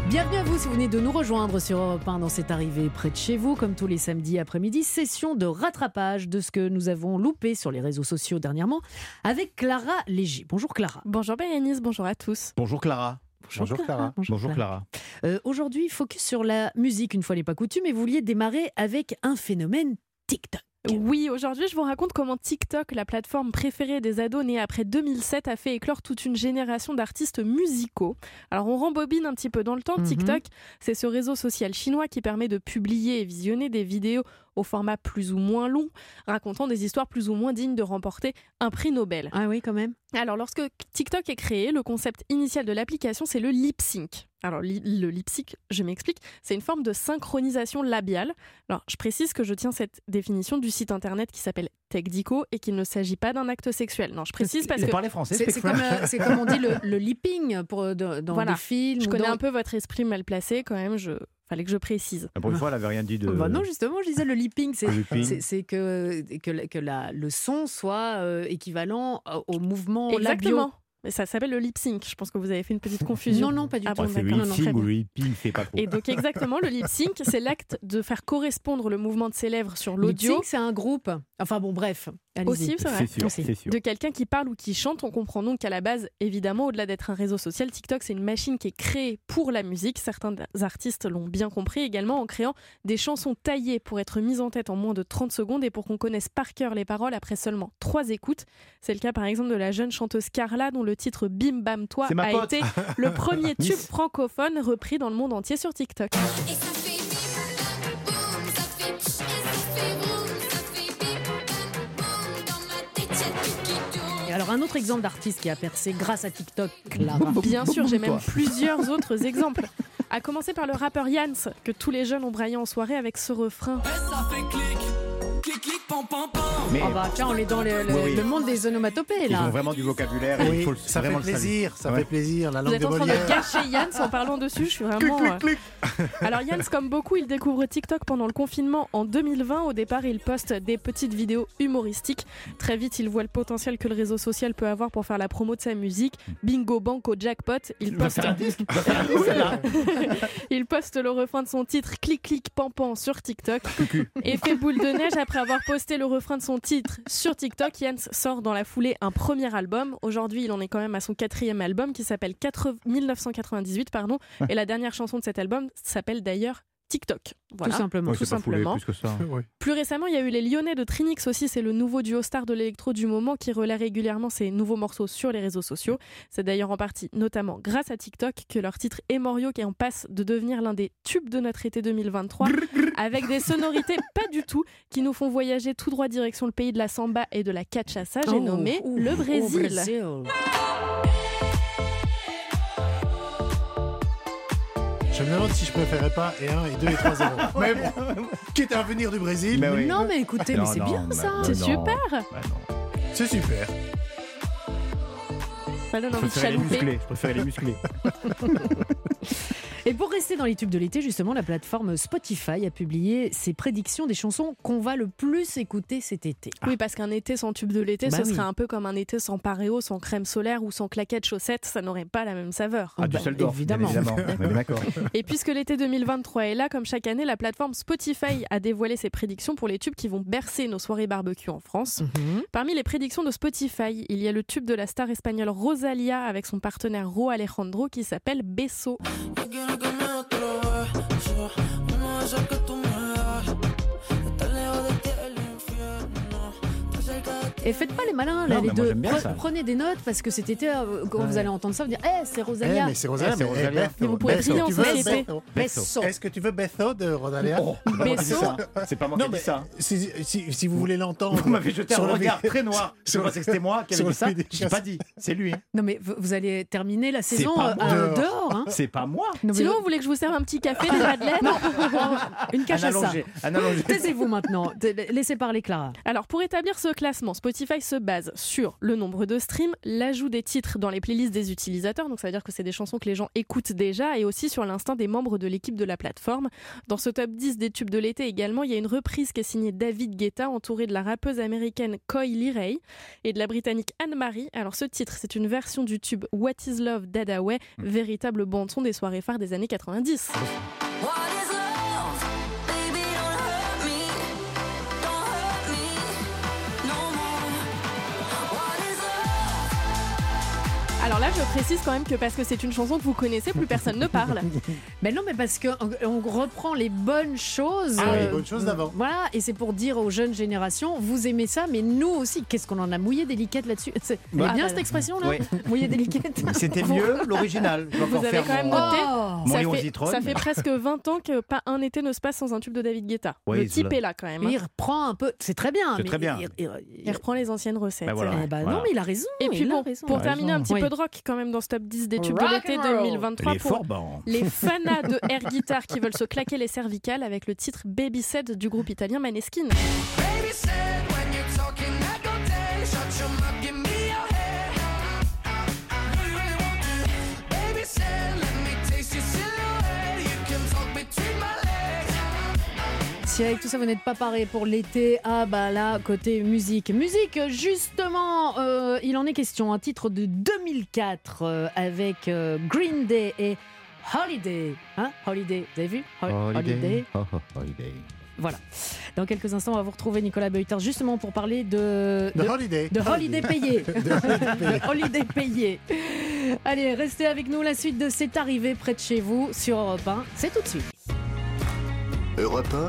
B: Bienvenue à vous si vous venez de nous rejoindre sur Europe 1 dans cette arrivée près de chez vous, comme tous les samedis après-midi, session de rattrapage de ce que nous avons loupé sur les réseaux sociaux dernièrement avec Clara Léger. Bonjour Clara.
H: Bonjour Bérénice, bonjour à tous.
D: Bonjour Clara.
C: Bonjour Clara.
D: Bonjour Clara.
B: Euh, Aujourd'hui, focus sur la musique, une fois n'est pas coutume, et vous vouliez démarrer avec un phénomène TikTok.
H: Oui, aujourd'hui je vous raconte comment TikTok, la plateforme préférée des ados née après 2007, a fait éclore toute une génération d'artistes musicaux. Alors on rembobine un petit peu dans le temps.
B: Mhm.
H: TikTok, c'est ce réseau social chinois qui permet de publier et visionner des vidéos au format plus ou moins long, racontant des histoires plus ou moins dignes de remporter un prix Nobel.
B: Ah oui, quand même.
H: Alors, lorsque TikTok est créé, le concept initial de l'application, c'est le lip sync. Alors, li- le lip sync, je m'explique, c'est une forme de synchronisation labiale. Alors, je précise que je tiens cette définition du site internet qui s'appelle TechDico et qu'il ne s'agit pas d'un acte sexuel. Non, je précise parce
D: Vous
H: que
D: parlez français,
B: C'est comme, euh, c'est comme on dit le, le lipping pour, dans
H: Voilà.
B: des films.
H: je connais
B: dans-
H: un peu votre esprit mal placé quand même. Je fallait que je précise.
D: Pour une fois, elle avait rien dit de.
B: Bah non, justement, je disais le lipping, c'est que, que, la- que la, le son soit euh, équivalent au- mouvement labio.
H: Exactement. Mais ça s'appelle le lip sync. Je pense que vous avez fait une petite confusion.
B: Non, non, pas du
H: Ah
B: tout.
H: bon,
D: c'est le lip
H: non, non, très
D: sync ou le hippie, c'est pas trop.
H: Et donc exactement, le lip sync, c'est l'acte de faire correspondre le mouvement de ses lèvres sur l'audio
B: Lip sync, c'est un groupe. Enfin bon, bref.
H: Aussi, c'est vrai.
D: C'est sûr,
B: Aussi.
D: c'est sûr.
H: de quelqu'un qui parle ou qui chante. On comprend donc qu'à la base, évidemment, au-delà d'être un réseau social, TikTok, c'est une machine qui est créée pour la musique. Certains artistes l'ont bien compris également en créant des chansons taillées pour être mises en tête en moins de 30 secondes et pour qu'on connaisse par cœur les paroles après seulement trois écoutes. C'est le cas par exemple de la jeune chanteuse Carla dont le titre Bim Bam Toi a
D: pote.
H: été le premier tube francophone repris dans le monde entier sur TikTok.
G: Et ça fait
B: un autre exemple d'artiste qui a percé grâce à TikTok, Clara.
H: Bien sûr, j'ai même plusieurs autres exemples. À commencer par le rappeur Yans, que tous les jeunes ont braillé en soirée avec ce refrain.
D: Mais
B: Oh bah tiens, on est dans le, le-
D: Oui, oui.
B: le monde des onomatopées
D: ils ont
B: là.
D: vraiment du vocabulaire et
C: Oui,
D: il faut le-
C: ça fait
D: vraiment le saluer.
C: plaisir, ça
D: Ouais.
C: fait plaisir, la
H: Vous
C: langue
H: êtes
C: de
H: en train de
C: Molière.
H: gâcher Yans en parlant dessus, je suis vraiment... euh, Alors Yans, comme beaucoup, il découvre TikTok pendant le confinement en 2020. Au départ, il poste des petites vidéos humoristiques. Très vite, il voit le potentiel que le réseau social peut avoir pour faire la promo de sa musique. Bingo, banco, jackpot. Il poste,
D: il
H: poste le refrain de son titre Clic Clic Pampan sur TikTok. Effet boule de neige, après avoir posté le refrain de son titre sur TikTok, Jens sort dans la foulée un premier album. Aujourd'hui, il en est quand même à son quatrième album qui s'appelle 80 1998, pardon. Et la dernière chanson de cet album s'appelle d'ailleurs TikTok. Voilà.
B: Tout simplement.
D: Ouais,
H: tout simplement.
D: plus que ça.
C: Oui.
H: Plus récemment, il y a eu les Lyonnais de Trinix aussi. C'est le nouveau duo star de l'électro du moment qui relaie régulièrement ses nouveaux morceaux sur les réseaux sociaux. C'est d'ailleurs en partie, notamment grâce à TikTok, que leur titre Emorio qui en passe de devenir l'un des tubes de notre été 2023, avec des sonorités pas du tout qui nous font voyager tout droit direction le pays de la samba et de la cachaça. J'ai
B: Oh,
H: nommé
B: ouh,
H: le Brésil.
B: Brésil.
C: Je me demande si je préférais pas et 1 et 2 et 3 0. Mais bon, quitte à venir du Brésil,
D: Mais oui.
B: Non mais écoutez, mais c'est bien ça.
H: C'est super.
C: C'est super.
D: Je
H: envie de
D: préférais les
H: chalouper.
D: musclés. Je préférais les musclés.
B: Et pour rester dans les tubes de l'été, justement, la plateforme Spotify a publié ses prédictions des chansons qu'on va le plus écouter cet été.
H: Oui, parce qu'un été sans tube de l'été,
B: Bah
H: ce
B: oui.
H: serait un peu comme un été sans paréo, sans crème solaire ou sans claquettes chaussettes. Ça n'aurait pas la même saveur.
D: Ah, du
B: bah,
D: Düsseldorf, bien
B: évidemment.
D: évidemment.
H: Et puisque l'été 2023 est là, comme chaque année, la plateforme Spotify a dévoilé ses prédictions pour les tubes qui vont bercer nos soirées barbecue en France.
B: Mhm.
H: Parmi les prédictions de Spotify, il y a le tube de la star espagnole Rosalia avec son partenaire Ro Alejandro qui s'appelle Beso.
I: Beso, uno de esos que tú
B: Et faites pas les malins, là,
D: Non,
B: les deux. Pre-. Prenez des notes parce que cet été, euh, quand vous allez entendre ça, vous dire Eh, c'est
C: Eh,
B: Rosalia.
C: mais c'est Rosalia.
D: Eh, c'est
C: mais,
D: Rosalia.
H: Mais vous pouvez briller en société.
C: Est-ce que tu veux Betho de Rosalia?
D: Oh, c'est pas moi qui dis
B: Besso.
D: ça? C'est pas moi qui
C: Non,
D: ai
C: mais
D: dit ça.
C: si, si, si vous voulez l'entendre.
D: Vous m'avez jeté
C: sur
D: un
C: le
D: regard très noir. Je pensais que c'était moi qui avais dit ça. J'ai pas dit. C'est lui. hein.
B: Non, mais vous, allez terminer la saison euh,
C: Dehors.
B: hein.
D: C'est pas moi.
H: Sinon, vous voulez que je vous serve un petit café, des madeleines
B: Non, une cache à ça. Taisez-vous maintenant. Laissez parler Clara.
H: Alors, pour établir ce classement, Spotify se base sur le nombre de streams, l'ajout des titres dans les playlists des utilisateurs, donc ça veut dire que c'est des chansons que les gens écoutent déjà, et aussi sur l'instinct des membres de l'équipe de la plateforme. Dans ce top 10 des tubes de l'été également, il y a une reprise qui est signée David Guetta, entouré de la rappeuse américaine Coy Ray et de la britannique Anne-Marie. Alors, ce titre, c'est une version du tube What is Love Dada Way, véritable bande-son des soirées phares des années 90.
I: What
H: Alors là, je précise quand même que parce que c'est une chanson que vous connaissez, plus personne ne parle.
B: Mais non, mais parce qu'on on reprend les bonnes choses.
C: Ah
B: euh,
C: les bonnes choses d'avant.
B: Voilà, et c'est pour dire aux jeunes générations, vous aimez ça, mais nous aussi, qu'est-ce qu'on en a mouillé liquettes là-dessus? C'est elle est
H: Ah
B: bien
H: bah,
B: cette expression-là?
D: oui.
B: Mouillé liquettes?
D: C'était mieux l'original.
H: Vous avez quand même
D: mon-
H: noté
B: Oh
H: ça fait, ça fait presque 20 ans que pas un été ne se passe sans un tube de David Guetta.
D: Oui,
H: le type est là quand même. hein.
B: Il reprend un peu, c'est très bien.
D: C'est
B: mais
D: très bien.
B: Il, il-
H: Il reprend les anciennes recettes.
D: Bah voilà.
B: Eh ben
D: Voilà.
B: Non, mais il a raison.
H: Et puis pour
D: Ouais,
H: terminer un petit
B: Oui.
H: peu de rock quand même dans ce top 10 des tubes de l'été
B: and roll.
H: 2023
D: Il est
H: pour les fanas de air guitar qui veulent se claquer les cervicales avec le titre Baby Said du groupe italien Maneskin.
I: Baby
B: avec tout ça vous n'êtes pas paré pour l'été, ah bah là, côté musique. Musique, justement, euh, il en est question. Un titre de 2004 euh, avec euh, Green Day et Holiday. Hein? Holiday, vous avez vu? Ho- Holiday.
D: Oh, oh, holiday.
B: Voilà. Dans quelques instants, on va vous retrouver Nicolas Beutard justement pour parler de,
C: De
B: de-
C: Holiday.
B: de Holiday payé.
C: De Holiday payé.
B: De Holiday payé. Allez, restez avec nous. La suite de C'est arrivé près de chez vous sur Europe 1. C'est tout de suite.
A: Europe 1,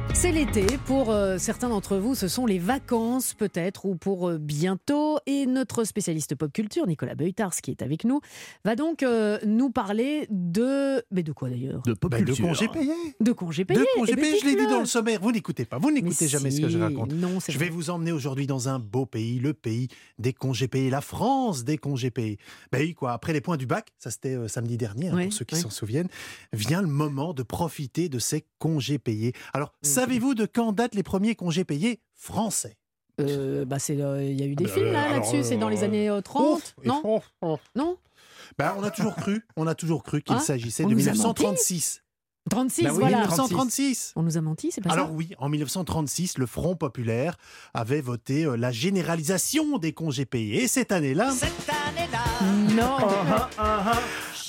B: C'est l'été. Pour euh, certains d'entre vous, ce sont les vacances peut-être ou pour euh, bientôt. Et notre spécialiste pop culture, Nicolas Beutars, qui est avec nous, va donc euh, nous parler de... Mais de quoi d'ailleurs?
D: De pop
C: Bah, de
D: culture.
C: congés payés.
B: De congés payés.
C: De congés
B: Eh ben,
C: payés, je l'ai dit dans le sommaire. Vous n'écoutez pas, vous n'écoutez jamais ce que je raconte.
B: Non, c'est
C: Je vais
B: vrai.
C: vous emmener aujourd'hui dans un beau pays, le pays des congés payés, la France des congés payés. Ben oui, quoi. Après les points du bac, ça c'était euh, samedi dernier, hein,
B: Ouais,
C: pour ceux qui
B: ouais.
C: s'en souviennent, vient le moment de profiter de ces congés payés. Alors, savez-vous de quand datent les premiers congés payés français?
B: Euh, bah, c'est, euh, Il y a eu des
C: Ah bah,
B: films là,
C: alors,
B: là-dessus. c'est dans les
C: euh,
B: années euh, 30
C: Ouf,
B: Non?
C: ouf, ouf.
B: Non?
C: Ben, on a toujours cru, on a toujours cru qu'il
B: Hein?
C: s'agissait de
B: nous a menti?
C: 1936.
B: 36,
D: Bah oui,
B: voilà.
C: 1936.
B: On nous a menti, c'est pas
C: Alors
B: ça
C: oui, en 1936, le Front populaire avait voté euh, la généralisation des congés payés. Et cette année-là,
B: Non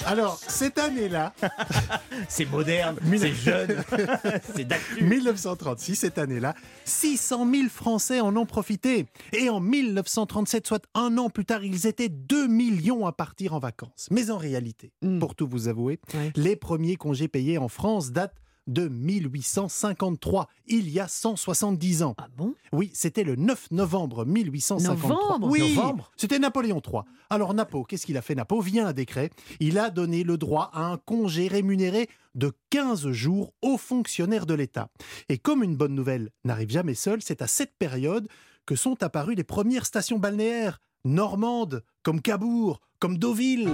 C: alors cette année-là,
D: C'est moderne, c'est jeune, c'est d'actu.
C: 1936, cette année-là, 600 000 Français en ont profité. Et en 1937, soit un an plus tard, ils étaient 2 millions à partir en vacances. Mais en réalité,
B: Mm.
C: pour tout vous avouer,
B: Ouais.
C: les premiers congés payés en France datent de 1853, il y a 170 ans.
B: Ah bon?
C: Oui, c'était le 9 novembre 1853.
B: Novembre?
C: Oui, c'était Napoléon III. Alors Napo, qu'est-ce qu'il a fait? Napo vient un décret. Il a donné le droit à un congé rémunéré de 15 jours aux fonctionnaires de l'État. Et comme une bonne nouvelle n'arrive jamais seule, c'est à cette période que sont apparues les premières stations balnéaires normandes, comme Cabourg, comme Deauville.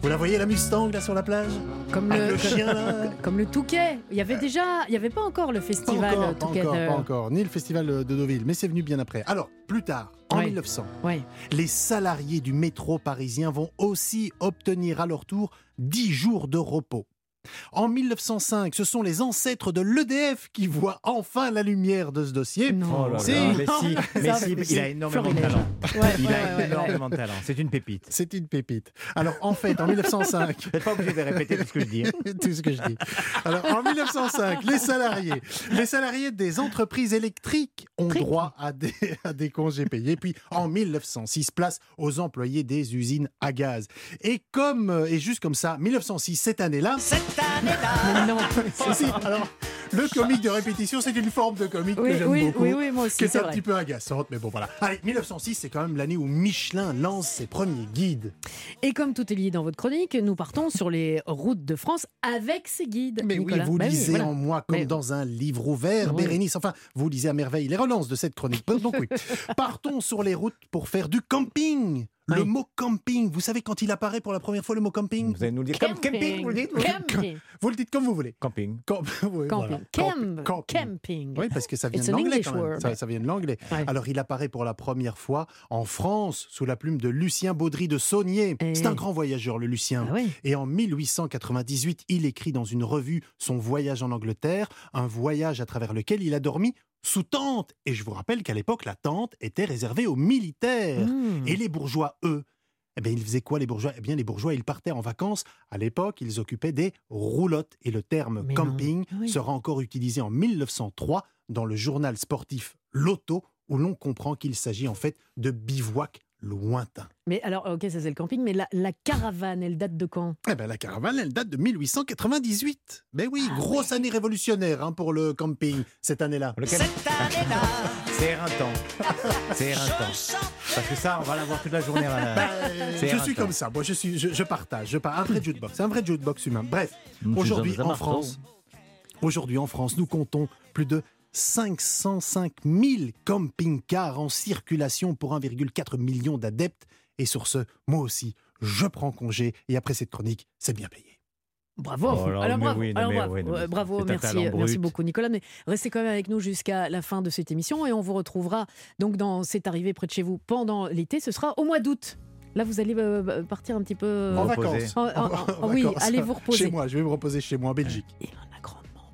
C: Vous la voyez la Mustang là sur la plage
B: Comme
C: Avec
B: le,
C: le chien là
B: comme le Touquet. Il y avait déjà, il y avait pas encore le
C: Pas
B: festival
C: encore, pas
B: Touquet.
C: encore,
B: de-
C: pas encore, ni le festival de Deauville, mais c'est venu bien après. Alors, plus tard, en
B: Ouais.
C: 1900,
B: Ouais.
C: les salariés du métro parisien vont aussi obtenir à leur tour 10 jours de repos. En 1905, ce sont les ancêtres de l'EDF qui voient enfin la lumière de ce dossier.
B: Non.
D: Oh là là,
C: Si.
D: mais si, mais il a énormément de talent.
B: Ouais,
D: Il
B: ouais,
D: a
B: ouais,
D: énormément de talent. C'est une pépite.
C: C'est une pépite. Alors, en fait, en 1905,
D: Vous n'êtes pas obligé de répéter tout ce que je dis. hein.
C: tout ce que je dis. Alors, en 1905, les salariés, les salariés des entreprises électriques ont droit à des, à des congés payés. Puis, en 1906, place aux employés des usines à gaz. Et comme, euh, et juste comme ça, 1906, cette année-là,
B: non.
C: si, alors, le comique de répétition, c'est une forme de comique que
B: Oui,
C: j'aime
B: oui,
C: beaucoup.
B: oui, oui, moi aussi,
C: qui est,
B: c'est
C: un
B: vrai.
C: petit peu agaçante, mais bon voilà. Allez, 1906, c'est quand même l'année où Michelin lance ses premiers guides.
B: Et comme tout est lié dans votre chronique, nous partons sur les routes de France avec ces guides.
C: Mais
B: Nicolas.
C: oui, vous
B: Bah
C: lisez
B: voilà.
C: en moi comme
B: Mais-
C: dans un livre ouvert. Bérénice. Enfin, vous lisez à merveille les relances de cette chronique. Donc oui, partons sur les routes pour faire du camping. Le mot camping, vous savez quand il apparaît pour la première fois le mot camping
D: Vous allez nous le dire. Comme camping, vous le dites vous
B: Camping.
C: Vous le dites comme vous voulez.
D: Camping.
C: Camp- oui, voilà.
B: Camping.
C: Camp-
B: Camp-
C: camping.
B: Camping.
C: Oui, parce que ça vient
B: It's
C: de
B: an
C: l'anglais quand même. Ça, ça vient de l'anglais.
B: Ouais.
C: Alors, il apparaît pour la première fois en France sous la plume de Lucien Baudry de Saunier.
B: Eh.
C: C'est un grand voyageur, le Lucien.
B: Ah oui.
C: Et en 1898, il écrit dans une revue son voyage en Angleterre, un voyage à travers lequel il a dormi sous tente. Et je vous rappelle qu'à l'époque, la tente était réservée aux militaires.
B: Mmh.
C: Et les bourgeois, eux, eh bien, ils faisaient quoi les bourgeois? Eh bien, les bourgeois, ils partaient en vacances. À l'époque, ils occupaient des roulottes. Et le terme
B: Mais
C: camping
B: oui.
C: sera encore utilisé en 1903 dans le journal sportif Loto, où l'on comprend qu'il s'agit en fait de bivouac lointain.
B: Mais alors, ok, ça c'est le camping, mais la, la caravane, elle date de quand?
C: Eh ben, la caravane, elle date de 1898. Ben oui,
B: Ah
C: grosse année révolutionnaire hein, pour le camping cette année-là.
D: Lequel C'est éreintant. C'est éreintant. Parce que ça, on va l'avoir toute la journée. la-
C: Euh,
D: C'est
C: je suis comme ça, moi je, suis, je, je partage, je partage. Un vrai jukebox, un vrai jukebox humain. Bref, aujourd'hui en France, aujourd'hui en France, nous comptons plus de 505 000 camping-cars en circulation pour 1,4 million d'adeptes. Et sur ce, moi aussi, je prends congé et après cette chronique, c'est bien payé.
B: Bravo.
D: Oh là,
B: alors bravo,
D: oui,
B: alors bravo,
D: oui, mais
B: Euh, bravo, merci, merci beaucoup Nicolas. Mais restez quand même avec nous jusqu'à la fin de cette émission et on vous retrouvera donc dans C'est arrivé près de chez vous pendant l'été. Ce sera au mois d'août. Là, vous allez euh, partir un petit peu.
C: En
D: reposer.
C: vacances.
B: En- en- en-
C: En
B: oui,
C: vacances.
B: allez vous reposer.
C: Chez moi, je vais me reposer chez moi en Belgique.
B: Il en a grandement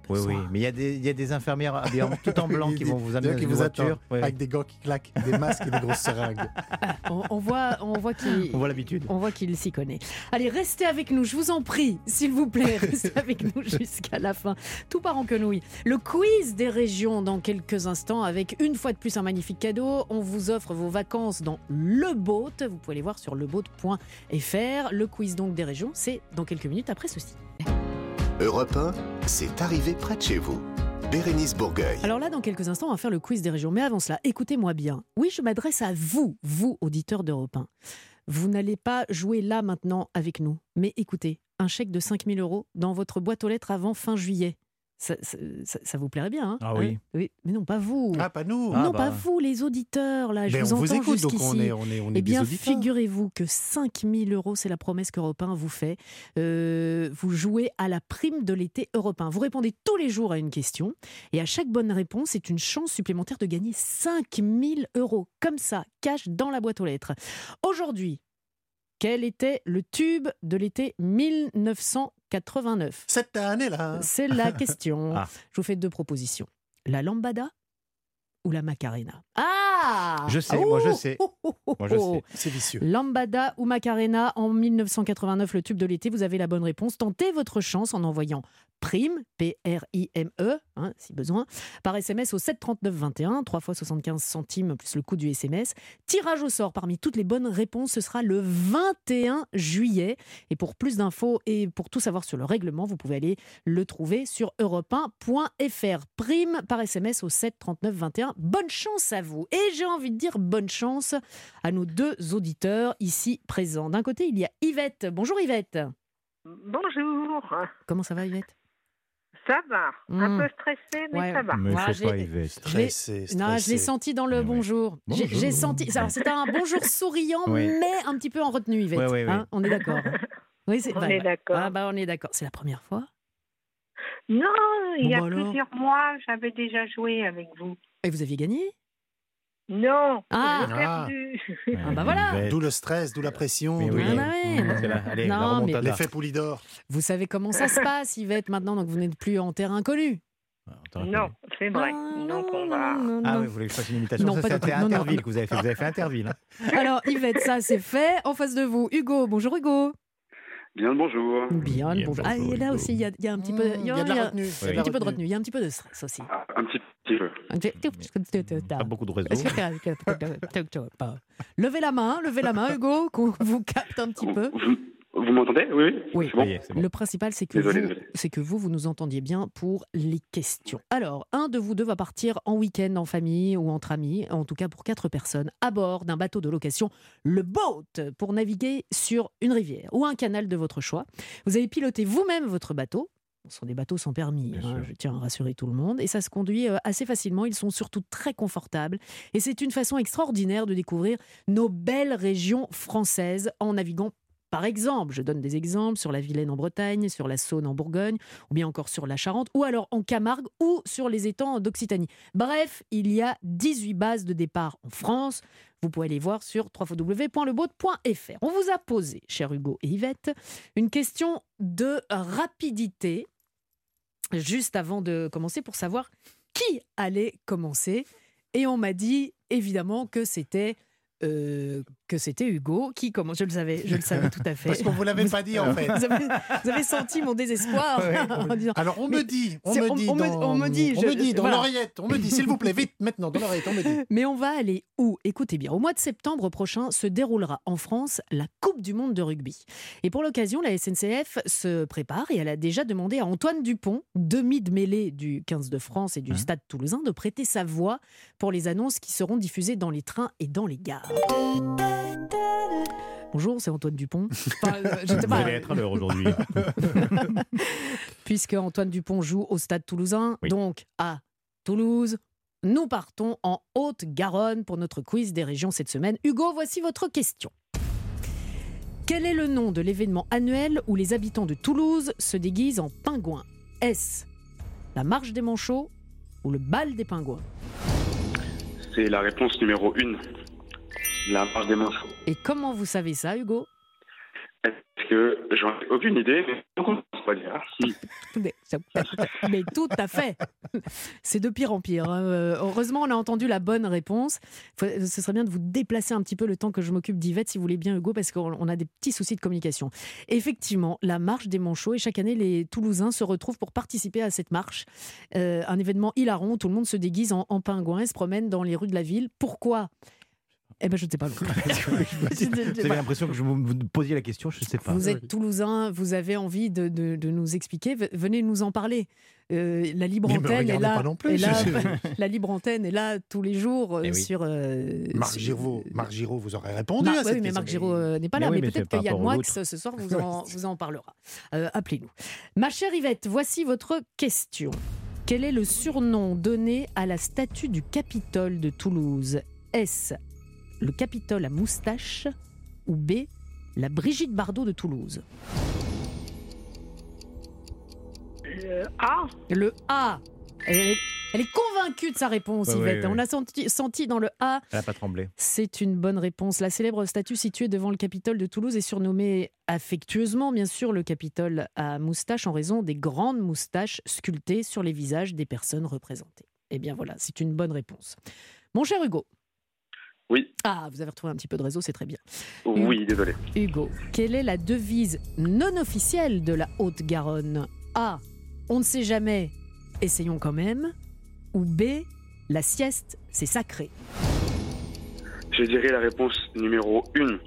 D: Oui, oui. Mais il y, a des- il y a des infirmières habillées en- tout en blanc qui vont vous amener
C: D'ailleurs,
D: dans
C: qui
D: une
C: vous
D: voiture.
C: attendent, avec des gants qui claquent, des masques et des grosses seringues.
B: On, on voit, on voit qu'il.
D: On voit l'habitude.
B: On voit qu'il s'y connaît. Allez, restez avec nous, je vous en prie, s'il vous plaît, restez avec nous jusqu'à la fin. Tout part en quenouille. Le quiz des régions dans quelques instants avec une fois de plus un magnifique cadeau. On vous offre vos vacances dans Le Boat. Vous pouvez les voir sur leboat.fr. Le quiz donc des régions, c'est dans quelques minutes après ceci.
A: Europe 1, c'est arrivé près de chez vous. Bérénice Bourgueil.
B: Alors là, dans quelques instants, on va faire le quiz des régions. Mais avant cela, écoutez-moi bien. Oui, je m'adresse à vous, vous, auditeurs d'Europe 1. Vous n'allez pas jouer là maintenant avec nous. Mais écoutez, un chèque de 5000 euros dans votre boîte aux lettres avant fin juillet. Ça, ça- ça- ça vous plairait bien, hein
D: Ah oui.
B: Hein Mais non, pas vous.
C: Ah, pas nous.
D: Ah,
B: non,
D: bah.
B: pas vous, les auditeurs, là. Je
C: Mais
B: vous
C: on vous
B: entends
C: écoute, donc
B: jusqu'ici.
C: on est, on est, on est
B: Eh bien, figurez-vous que 5000 euros, c'est la promesse qu'Europe 1 vous fait. Euh, vous jouez à la prime de l'été Europe 1. Vous répondez tous les jours à une question. Et à chaque bonne réponse, c'est une chance supplémentaire de gagner 5000 euros. Comme ça, cash dans la boîte aux lettres. Aujourd'hui, quel était le tube de l'été 1989
C: Cette année-là.
B: C'est la question.
D: Ah.
B: Je vous fais deux propositions. La lambada ou la macarena? Ah
D: Je sais, moi, je sais.
B: Oh, oh, oh,
D: Moi, je
B: oh.
D: sais.
C: C'est vicieux.
B: Lambada ou Macarena en 1989, le tube de l'été? Vous avez la bonne réponse. Tentez votre chance en envoyant prime, P-R-I-M-E, hein, si besoin, par SMS au 73921, 3 fois 75 centimes plus le coût du SMS. Tirage au sort parmi toutes les bonnes réponses, ce sera le 21 juillet. Et pour plus d'infos et pour tout savoir sur le règlement, vous pouvez aller le trouver sur europe1.fr. Prime par SMS au 73921. Bonne chance à vous. Et j'ai envie de dire bonne chance à nos deux auditeurs ici présents. D'un côté, il y a Yvette. Bonjour Yvette.
J: Bonjour,
B: Comment ça va Yvette?
J: Ça va. Un
B: Hmm.
J: peu stressé, mais
B: Ouais.
J: ça va.
D: Mais
B: Voilà,
D: faut pas
C: Stressé,
B: Non, je l'ai senti dans le
D: oui.
B: bonjour. J'ai
D: Bonjour.
B: j'ai senti. Alors, c'était un bonjour souriant,
D: Oui.
B: mais un petit peu en retenue, Yvette.
D: Oui, oui, oui.
B: hein, on est d'accord. Oui, c'est
J: On
B: bah,
J: est
B: bah.
J: d'accord.
B: Ah bah on est d'accord. C'est la première fois?
J: Non, il y a
B: bah alors.
J: plusieurs mois, j'avais déjà joué avec vous.
B: Et vous aviez gagné?
J: Non,
B: Ah.
J: perdu.
B: Ah bah voilà.
C: D'où le stress, d'où la pression,
D: Mais
C: d'où
D: oui.
C: le-
B: Ah.
D: Allez,
B: Non,
D: la
C: l'effet Poulidor.
B: Vous savez comment ça se passe, Yvette, maintenant, donc vous n'êtes plus en terrain inconnu.
D: Attends,
J: Non, c'est vrai.
B: Ah,
J: Donc on
B: non,
J: va.
B: non,
D: Ah
B: non.
D: oui, vous voulez que je fasse une imitation
B: Non,
D: Ça,
B: pas
D: c'était. Interville que vous avez fait. Vous avez fait Interville. hein.
B: Alors, Yvette, ça c'est fait. En face de vous, Hugo. Bonjour Hugo.
E: Bien le bonjour.
B: Bien,
D: Bien,
B: bonjour. Ah, et là aussi, il y, a- il y a un petit peu,
C: il y a de la retenue. il y a
D: Oui.
B: un petit peu de
C: retenue.
B: retenue, il y a un petit peu de stress aussi.
E: Ah, Un petit, petit peu.
D: Pas beaucoup de réseaux.
B: Levez la main, levez la main, Hugo, qu'on vous capte un petit peu.
E: Vous, m'entendez? Oui, oui. Bon
D: bon.
B: Le principal, c'est que,
E: Désolé,
B: vous,
E: désolé.
B: que vous, vous nous entendiez bien pour les questions. Alors, un de vous deux va partir en week-end en famille ou entre amis, en tout cas pour quatre personnes, à bord d'un bateau de location, le boat, pour naviguer sur une rivière ou un canal de votre choix. Vous avez piloté vous-même votre bateau. Ce sont des bateaux sans permis, hein, je tiens à rassurer tout le monde. Et ça se conduit euh, assez facilement. Ils sont surtout très confortables. Et c'est une façon extraordinaire de découvrir nos belles régions françaises en naviguant par exemple, je donne des exemples sur la Vilaine en Bretagne, sur la Saône en Bourgogne, ou bien encore sur la Charente, ou alors en Camargue, ou sur les étangs d'Occitanie. Bref, il y a 18 bases de départ en France. Vous pouvez les voir sur www.leboat.fr. On vous a posé, cher Hugo et Yvette, une question de rapidité juste avant de commencer pour savoir qui allait commencer. Et on m'a dit évidemment que c'était euh, que c'était Hugo qui commence. Je le savais, je le savais tout à fait.
C: Parce qu'on vous l'avait pas dit en fait.
B: Vous avez, vous avez senti mon désespoir en disant,
C: Alors on me dit, on me dit,
B: on me-
C: dans,
B: on me dit,
C: on
B: je-
C: me dit dans
B: voilà.
C: l'oreillette, on me dit, s'il vous plaît, vite, maintenant, dans l'oreillette, on me dit.
B: Mais on va aller où? Écoutez bien, au mois de septembre prochain se déroulera en France la Coupe du Monde de rugby. Et pour l'occasion, la SNCF se prépare et elle a déjà demandé à Antoine Dupont, demi de mêlée du 15 de France et du
D: Hein?
B: Stade toulousain, de prêter sa voix pour les annonces qui seront diffusées dans les trains et dans les gares. Bonjour, c'est Antoine Dupont. Enfin, euh, je sais
D: Vous
B: pas,
D: allez être à l'heure aujourd'hui.
B: puisque Antoine Dupont joue au Stade toulousain,
D: Oui.
B: donc à Toulouse. Nous partons en Haute-Garonne pour notre quiz des régions cette semaine. Hugo, voici votre question. Quel est le nom de l'événement annuel où les habitants de Toulouse se déguisent en pingouins? Est-ce la marche des manchots ou le bal des pingouins?
E: C'est la réponse numéro 1. La marche des manchots.
B: Et comment vous savez ça, Hugo?
E: Est-ce que j'en ai aucune idée, mais.
B: Mais, ça- mais tout à fait. C'est de pire en pire. hein. Euh, Heureusement, on a entendu la bonne réponse. Faut- ce serait bien de vous déplacer un petit peu le temps que je m'occupe d'Yvette, si vous voulez bien, Hugo, parce qu'on on a des petits soucis de communication. Effectivement, la marche des manchots, et chaque année, les Toulousains se retrouvent pour participer à cette marche. Euh, un événement hilarant où tout le monde se déguise en, en pingouin et se promène dans les rues de la ville. Pourquoi? Eh ben, je ne sais pas.
D: Vous avez l'impression que je vous vous posiez la question, je ne sais pas.
B: Vous êtes toulousain, vous avez envie de, de- de nous expliquer, venez nous en parler. Euh, la libre
C: Mais
B: antenne est là.
C: pas non plus,
B: est là-
C: je-
B: la libre antenne est là tous les jours euh,
D: Eh oui.
B: sur. euh,
C: Marc Giraud, Marc Giraud vous aurez répondu à
B: oui,
C: cette
B: mais
C: question.
B: Marc Giraud n'est pas
D: Mais
B: là,
D: oui,
B: mais
D: mais
B: peut-être
D: aux
B: Moix ce soir vous en, vous en parlera. Euh, Appelez-nous. Ma chère Yvette, voici votre question. Quel est le surnom donné à la statue du Capitole de Toulouse? Est-ce le Capitole à moustache ou B la Brigitte Bardot de Toulouse
J: Le A,
B: Le A. Elle est, elle est convaincue de sa réponse,
D: Ouais,
B: Yvette.
D: ouais,
B: On l'a senti, senti dans le A.
D: Elle n'a pas tremblé.
B: C'est une bonne réponse. La célèbre statue située devant le Capitole de Toulouse est surnommée affectueusement, bien sûr, le Capitole à moustache en raison des grandes moustaches sculptées sur les visages des personnes représentées. Eh bien voilà, c'est une bonne réponse. Mon cher Hugo.
E: Oui.
B: Ah, vous avez retrouvé un petit peu de réseau, c'est très bien.
E: Oui, désolé.
B: Hugo, quelle est la devise non officielle de la Haute-Garonne? A. On ne sait jamais, essayons quand même. Ou B. La sieste, c'est sacré?
E: Je dirais la réponse numéro 1.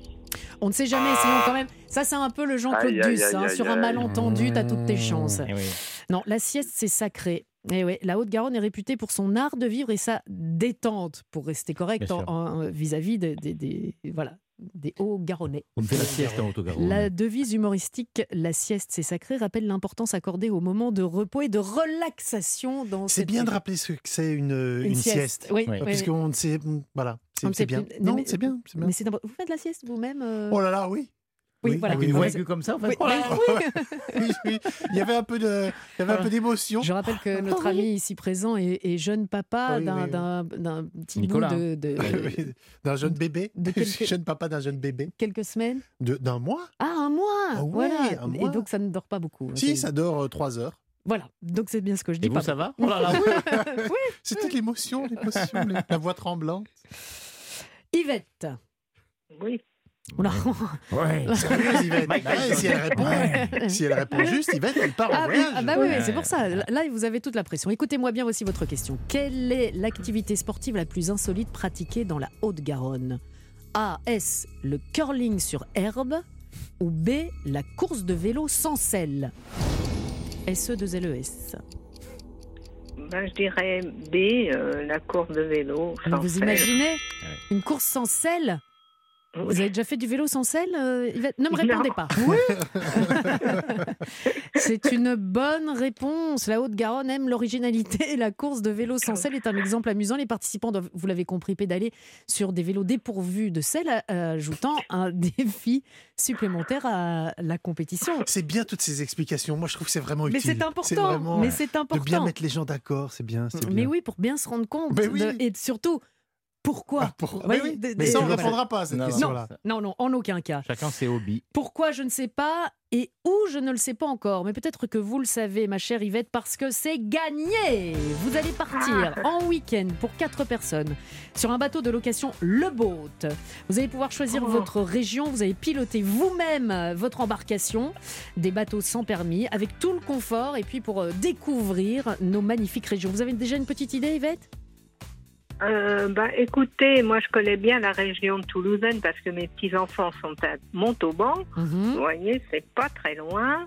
B: On ne sait jamais, essayons quand même. Ça, c'est un peu le Jean-Claude Duss. hein.
E: aïe,
B: Sur un
E: aïe.
B: malentendu, t'as toutes tes chances.
D: Eh oui.
B: Non, la sieste, c'est sacré. Et ouais, la Haute-Garonne est réputée pour son art de vivre et sa détente, pour rester correct en- vis-à-vis des, des- des- voilà, des Hauts-Garonnais.
D: On me fait la sieste en autogaronne.
B: La devise humoristique La sieste, c'est sacré rappelle l'importance accordée au moment de repos et de relaxation dans
C: C'est
B: cette
C: bien de rappeler ce que c'est une, une, sieste.
B: Oui,
D: Oui.
B: oui,
C: Parce
B: oui.
C: qu'on ne sait. Voilà, c'est bien.
B: plus-
C: Non,
B: mais-
C: c'est bien. c'est bien.
B: Mais c'est n'importe- Vous faites la sieste vous-même euh
C: Oh là là, oui.
B: Oui,
C: Oui,
B: voilà.
C: oui,
D: Une
C: oui.
D: voix aiguë comme ça, en fait.
B: Oui, oui.
C: Oui, oui. Il y avait un peu de, il y avait un peu d'émotion.
B: Je rappelle que notre
H: Ah oui.
B: ami ici présent est, est jeune papa
C: Oui,
B: d'un
C: oui, oui.
B: d'un- d'un petit
D: Nicolas.
B: bout de, de-
C: Oui, D'un jeune bébé,
B: De quelques-
C: jeune papa d'un jeune bébé,
B: quelques semaines.
C: De- d'un mois.
B: Ah, un mois
C: Ah ouais,
B: Voilà.
C: un
B: Et
C: mois.
B: donc ça ne dort pas beaucoup.
C: Si,
B: C'est-
C: ça dort euh, trois heures.
B: Voilà. Donc c'est bien ce que je dis.
D: Et vous,
B: pas
D: ça va? Oh là là.
C: C'était l'émotion, l'émotion, la voix tremblante.
B: Yvette.
J: Oui.
B: Oula.
D: Ouais.
C: Sérieuse, Yvette.
D: Mike
C: Ah si, elle répond,
D: Ouais.
C: si elle répond juste, Yvette, elle part en
B: Ah, oui,
C: voyage.
B: ah bah oui,
D: Ouais.
B: c'est pour ça. Là, vous avez toute la pression. Écoutez-moi bien aussi votre question. Quelle est l'activité sportive la plus insolite pratiquée dans la Haute-Garonne? A. Est-ce le curling sur herbe Ou B. La course de vélo sans selle? E SE2LES.
J: Ben, je dirais B, euh, la course de vélo. sans
B: Vous
J: selle.
B: imaginez
D: Ouais.
B: une course sans selle? Vous avez déjà fait du vélo sans selle euh, Yvette? Ne me
J: Non.
B: répondez pas. C'est une bonne réponse. La Haute-Garonne aime l'originalité. La course de vélo sans selle est un exemple amusant. Les participants doivent, vous l'avez compris, pédaler sur des vélos dépourvus de selle, euh, ajoutant un défi supplémentaire à la compétition.
C: C'est bien toutes ces explications. Moi, je trouve que c'est vraiment
B: Mais
C: utile.
B: c'est important.
C: vraiment,
B: mais c'est
C: de bien
B: important.
C: mettre les gens d'accord, c'est bien.
B: Mais oui, pour bien se rendre compte.
C: Mais oui.
B: de- et surtout, pourquoi
C: Ah, pour-
B: Oui,
C: mais oui. ça, on ne répondra pas à cette
D: Non, non.
C: question-là.
B: Non, non, en aucun cas.
D: Chacun ses hobbies.
B: Pourquoi je ne sais pas et où je ne le sais pas encore. Mais peut-être que vous le savez, ma chère Yvette, parce que c'est gagné. Vous allez partir en week-end pour quatre personnes sur un bateau de location Le Boat. Vous allez pouvoir choisir
J: Oh.
B: votre région. Vous allez piloter vous-même votre embarcation, des bateaux sans permis, avec tout le confort et puis pour euh, découvrir nos magnifiques régions. Vous avez déjà une petite idée, Yvette?
J: Euh, bah, écoutez, moi je connais bien la région de Toulousaine parce que mes petits-enfants sont à Montauban.
B: Mhm.
J: Vous voyez, c'est pas très loin.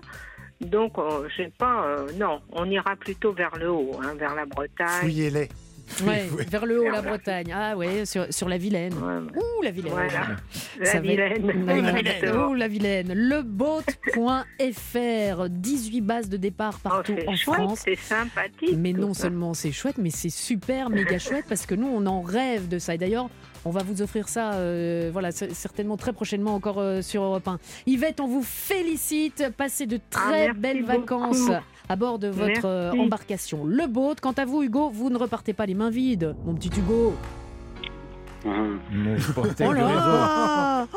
J: Donc, euh, je sais pas, euh, non, on ira plutôt vers le haut, hein, vers la Bretagne.
C: Fouillez-les.
B: Ouais, vers le haut, la Bretagne. Ah ouais, sur, sur la Vilaine.
J: Ouais,
B: Ouh, la Vilaine.
J: Voilà. La
B: Ça va être-
J: Vilaine.
B: La Vilaine. Oh, la Vilaine. Leboat.fr. 18 bases de départ
J: Oh,
B: partout en
J: chouette,
B: France.
J: c'est sympathique.
B: Mais non
J: ça.
B: seulement c'est chouette, mais c'est super, méga chouette, parce que nous, on en rêve de ça. Et d'ailleurs, on va vous offrir ça, euh, voilà, certainement très prochainement encore euh, sur Europe 1. Yvette, on vous félicite. Passez de très
J: Ah, merci
B: belles
J: beaucoup.
B: vacances à bord de votre
J: Merci.
B: euh, embarcation. Le boat. Quant à vous, Hugo, vous ne repartez pas les mains vides, mon petit Hugo.
D: Mon portail
B: Oh là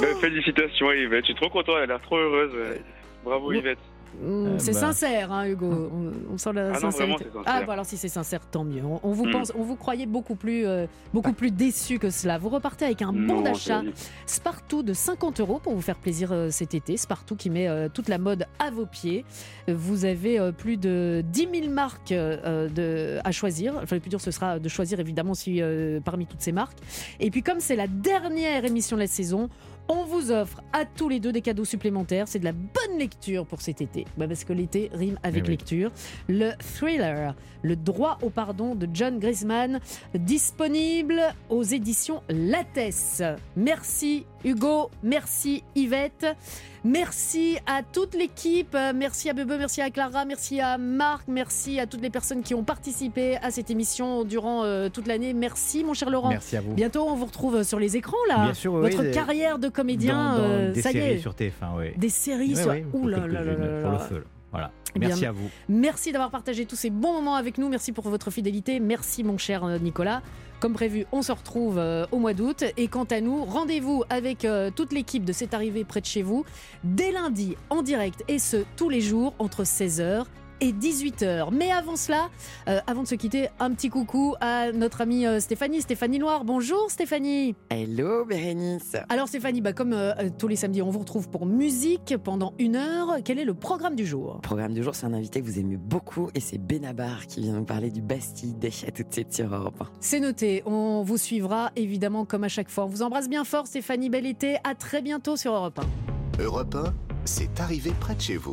E: Ben, félicitations Yvette, je suis trop content, elle a l'air trop heureuse. ouais. Bravo. Yvette.
D: Euh,
B: c'est
D: bah.
B: sincère, hein, Hugo. On, on sent la
E: Ah non,
B: sincérité.
E: vraiment,
B: ah, bah alors si c'est sincère, tant mieux. On, on vous pense, on vous croyait beaucoup plus, euh, beaucoup plus déçu que cela. Vous repartez avec un bon d'achat
E: c'est-
B: Spartoo de 50 euros pour vous faire plaisir euh, cet été. Spartoo qui met euh, toute la mode à vos pieds. Vous avez euh, plus de 10 000 marques euh, de, à choisir. Enfin, le plus dur, ce sera de choisir évidemment si, euh, parmi toutes ces marques. Et puis, comme c'est la dernière émission de la saison, on vous offre à tous les deux des cadeaux supplémentaires. C'est de la bonne lecture pour cet été. Bah, parce que l'été rime avec
D: Eh oui.
B: lecture. Le thriller, Le droit au pardon de John Grisman, disponible aux éditions Lattès. Merci Hugo, merci Yvette, merci à toute l'équipe, Euh, merci à Bebe, merci à Clara, merci à Marc, merci à toutes les personnes qui ont participé à cette émission durant euh, toute l'année. Merci mon cher Laurent.
D: Merci à vous.
B: Bientôt, on vous retrouve sur les écrans là.
D: Bien sûr, oui,
B: Votre
D: des-
B: carrière de comédien,
D: Dans- dans
B: euh,
D: des
B: ça y
D: séries
B: est.
D: sur TF1, oui.
B: Des séries sur. Ouh là là là
D: quelques-unes
B: là
D: pour le
B: là.
D: feu. là. Voilà.
B: Eh bien,
D: Merci à vous.
B: Merci d'avoir partagé tous ces bons moments avec nous. Merci pour votre fidélité. Merci, mon cher euh, Nicolas. Comme prévu, on se retrouve euh, au mois d'août. Et quant à nous, rendez-vous avec euh, toute l'équipe de C'est arrivé près de chez vous dès lundi en direct et ce tous les jours entre 16h et 18h. Mais avant cela, euh, avant de se quitter, un petit coucou à notre amie euh, Stéphanie, Stéphanie Noir. Bonjour Stéphanie.
K: Hello Bérénice.
B: Alors Stéphanie, bah, comme euh, tous les samedis, on vous retrouve pour musique pendant une heure. Quel est le programme du jour?
K: Programme du jour, c'est un invité que vous aimez beaucoup et c'est Benabar qui vient nous parler du Bastille Day à tout de suite sur Europe 1.
B: C'est noté, on vous suivra évidemment comme à chaque fois. On vous embrasse bien fort Stéphanie, bel été, à très bientôt sur Europe 1.
A: Europe 1, c'est arrivé près de chez vous.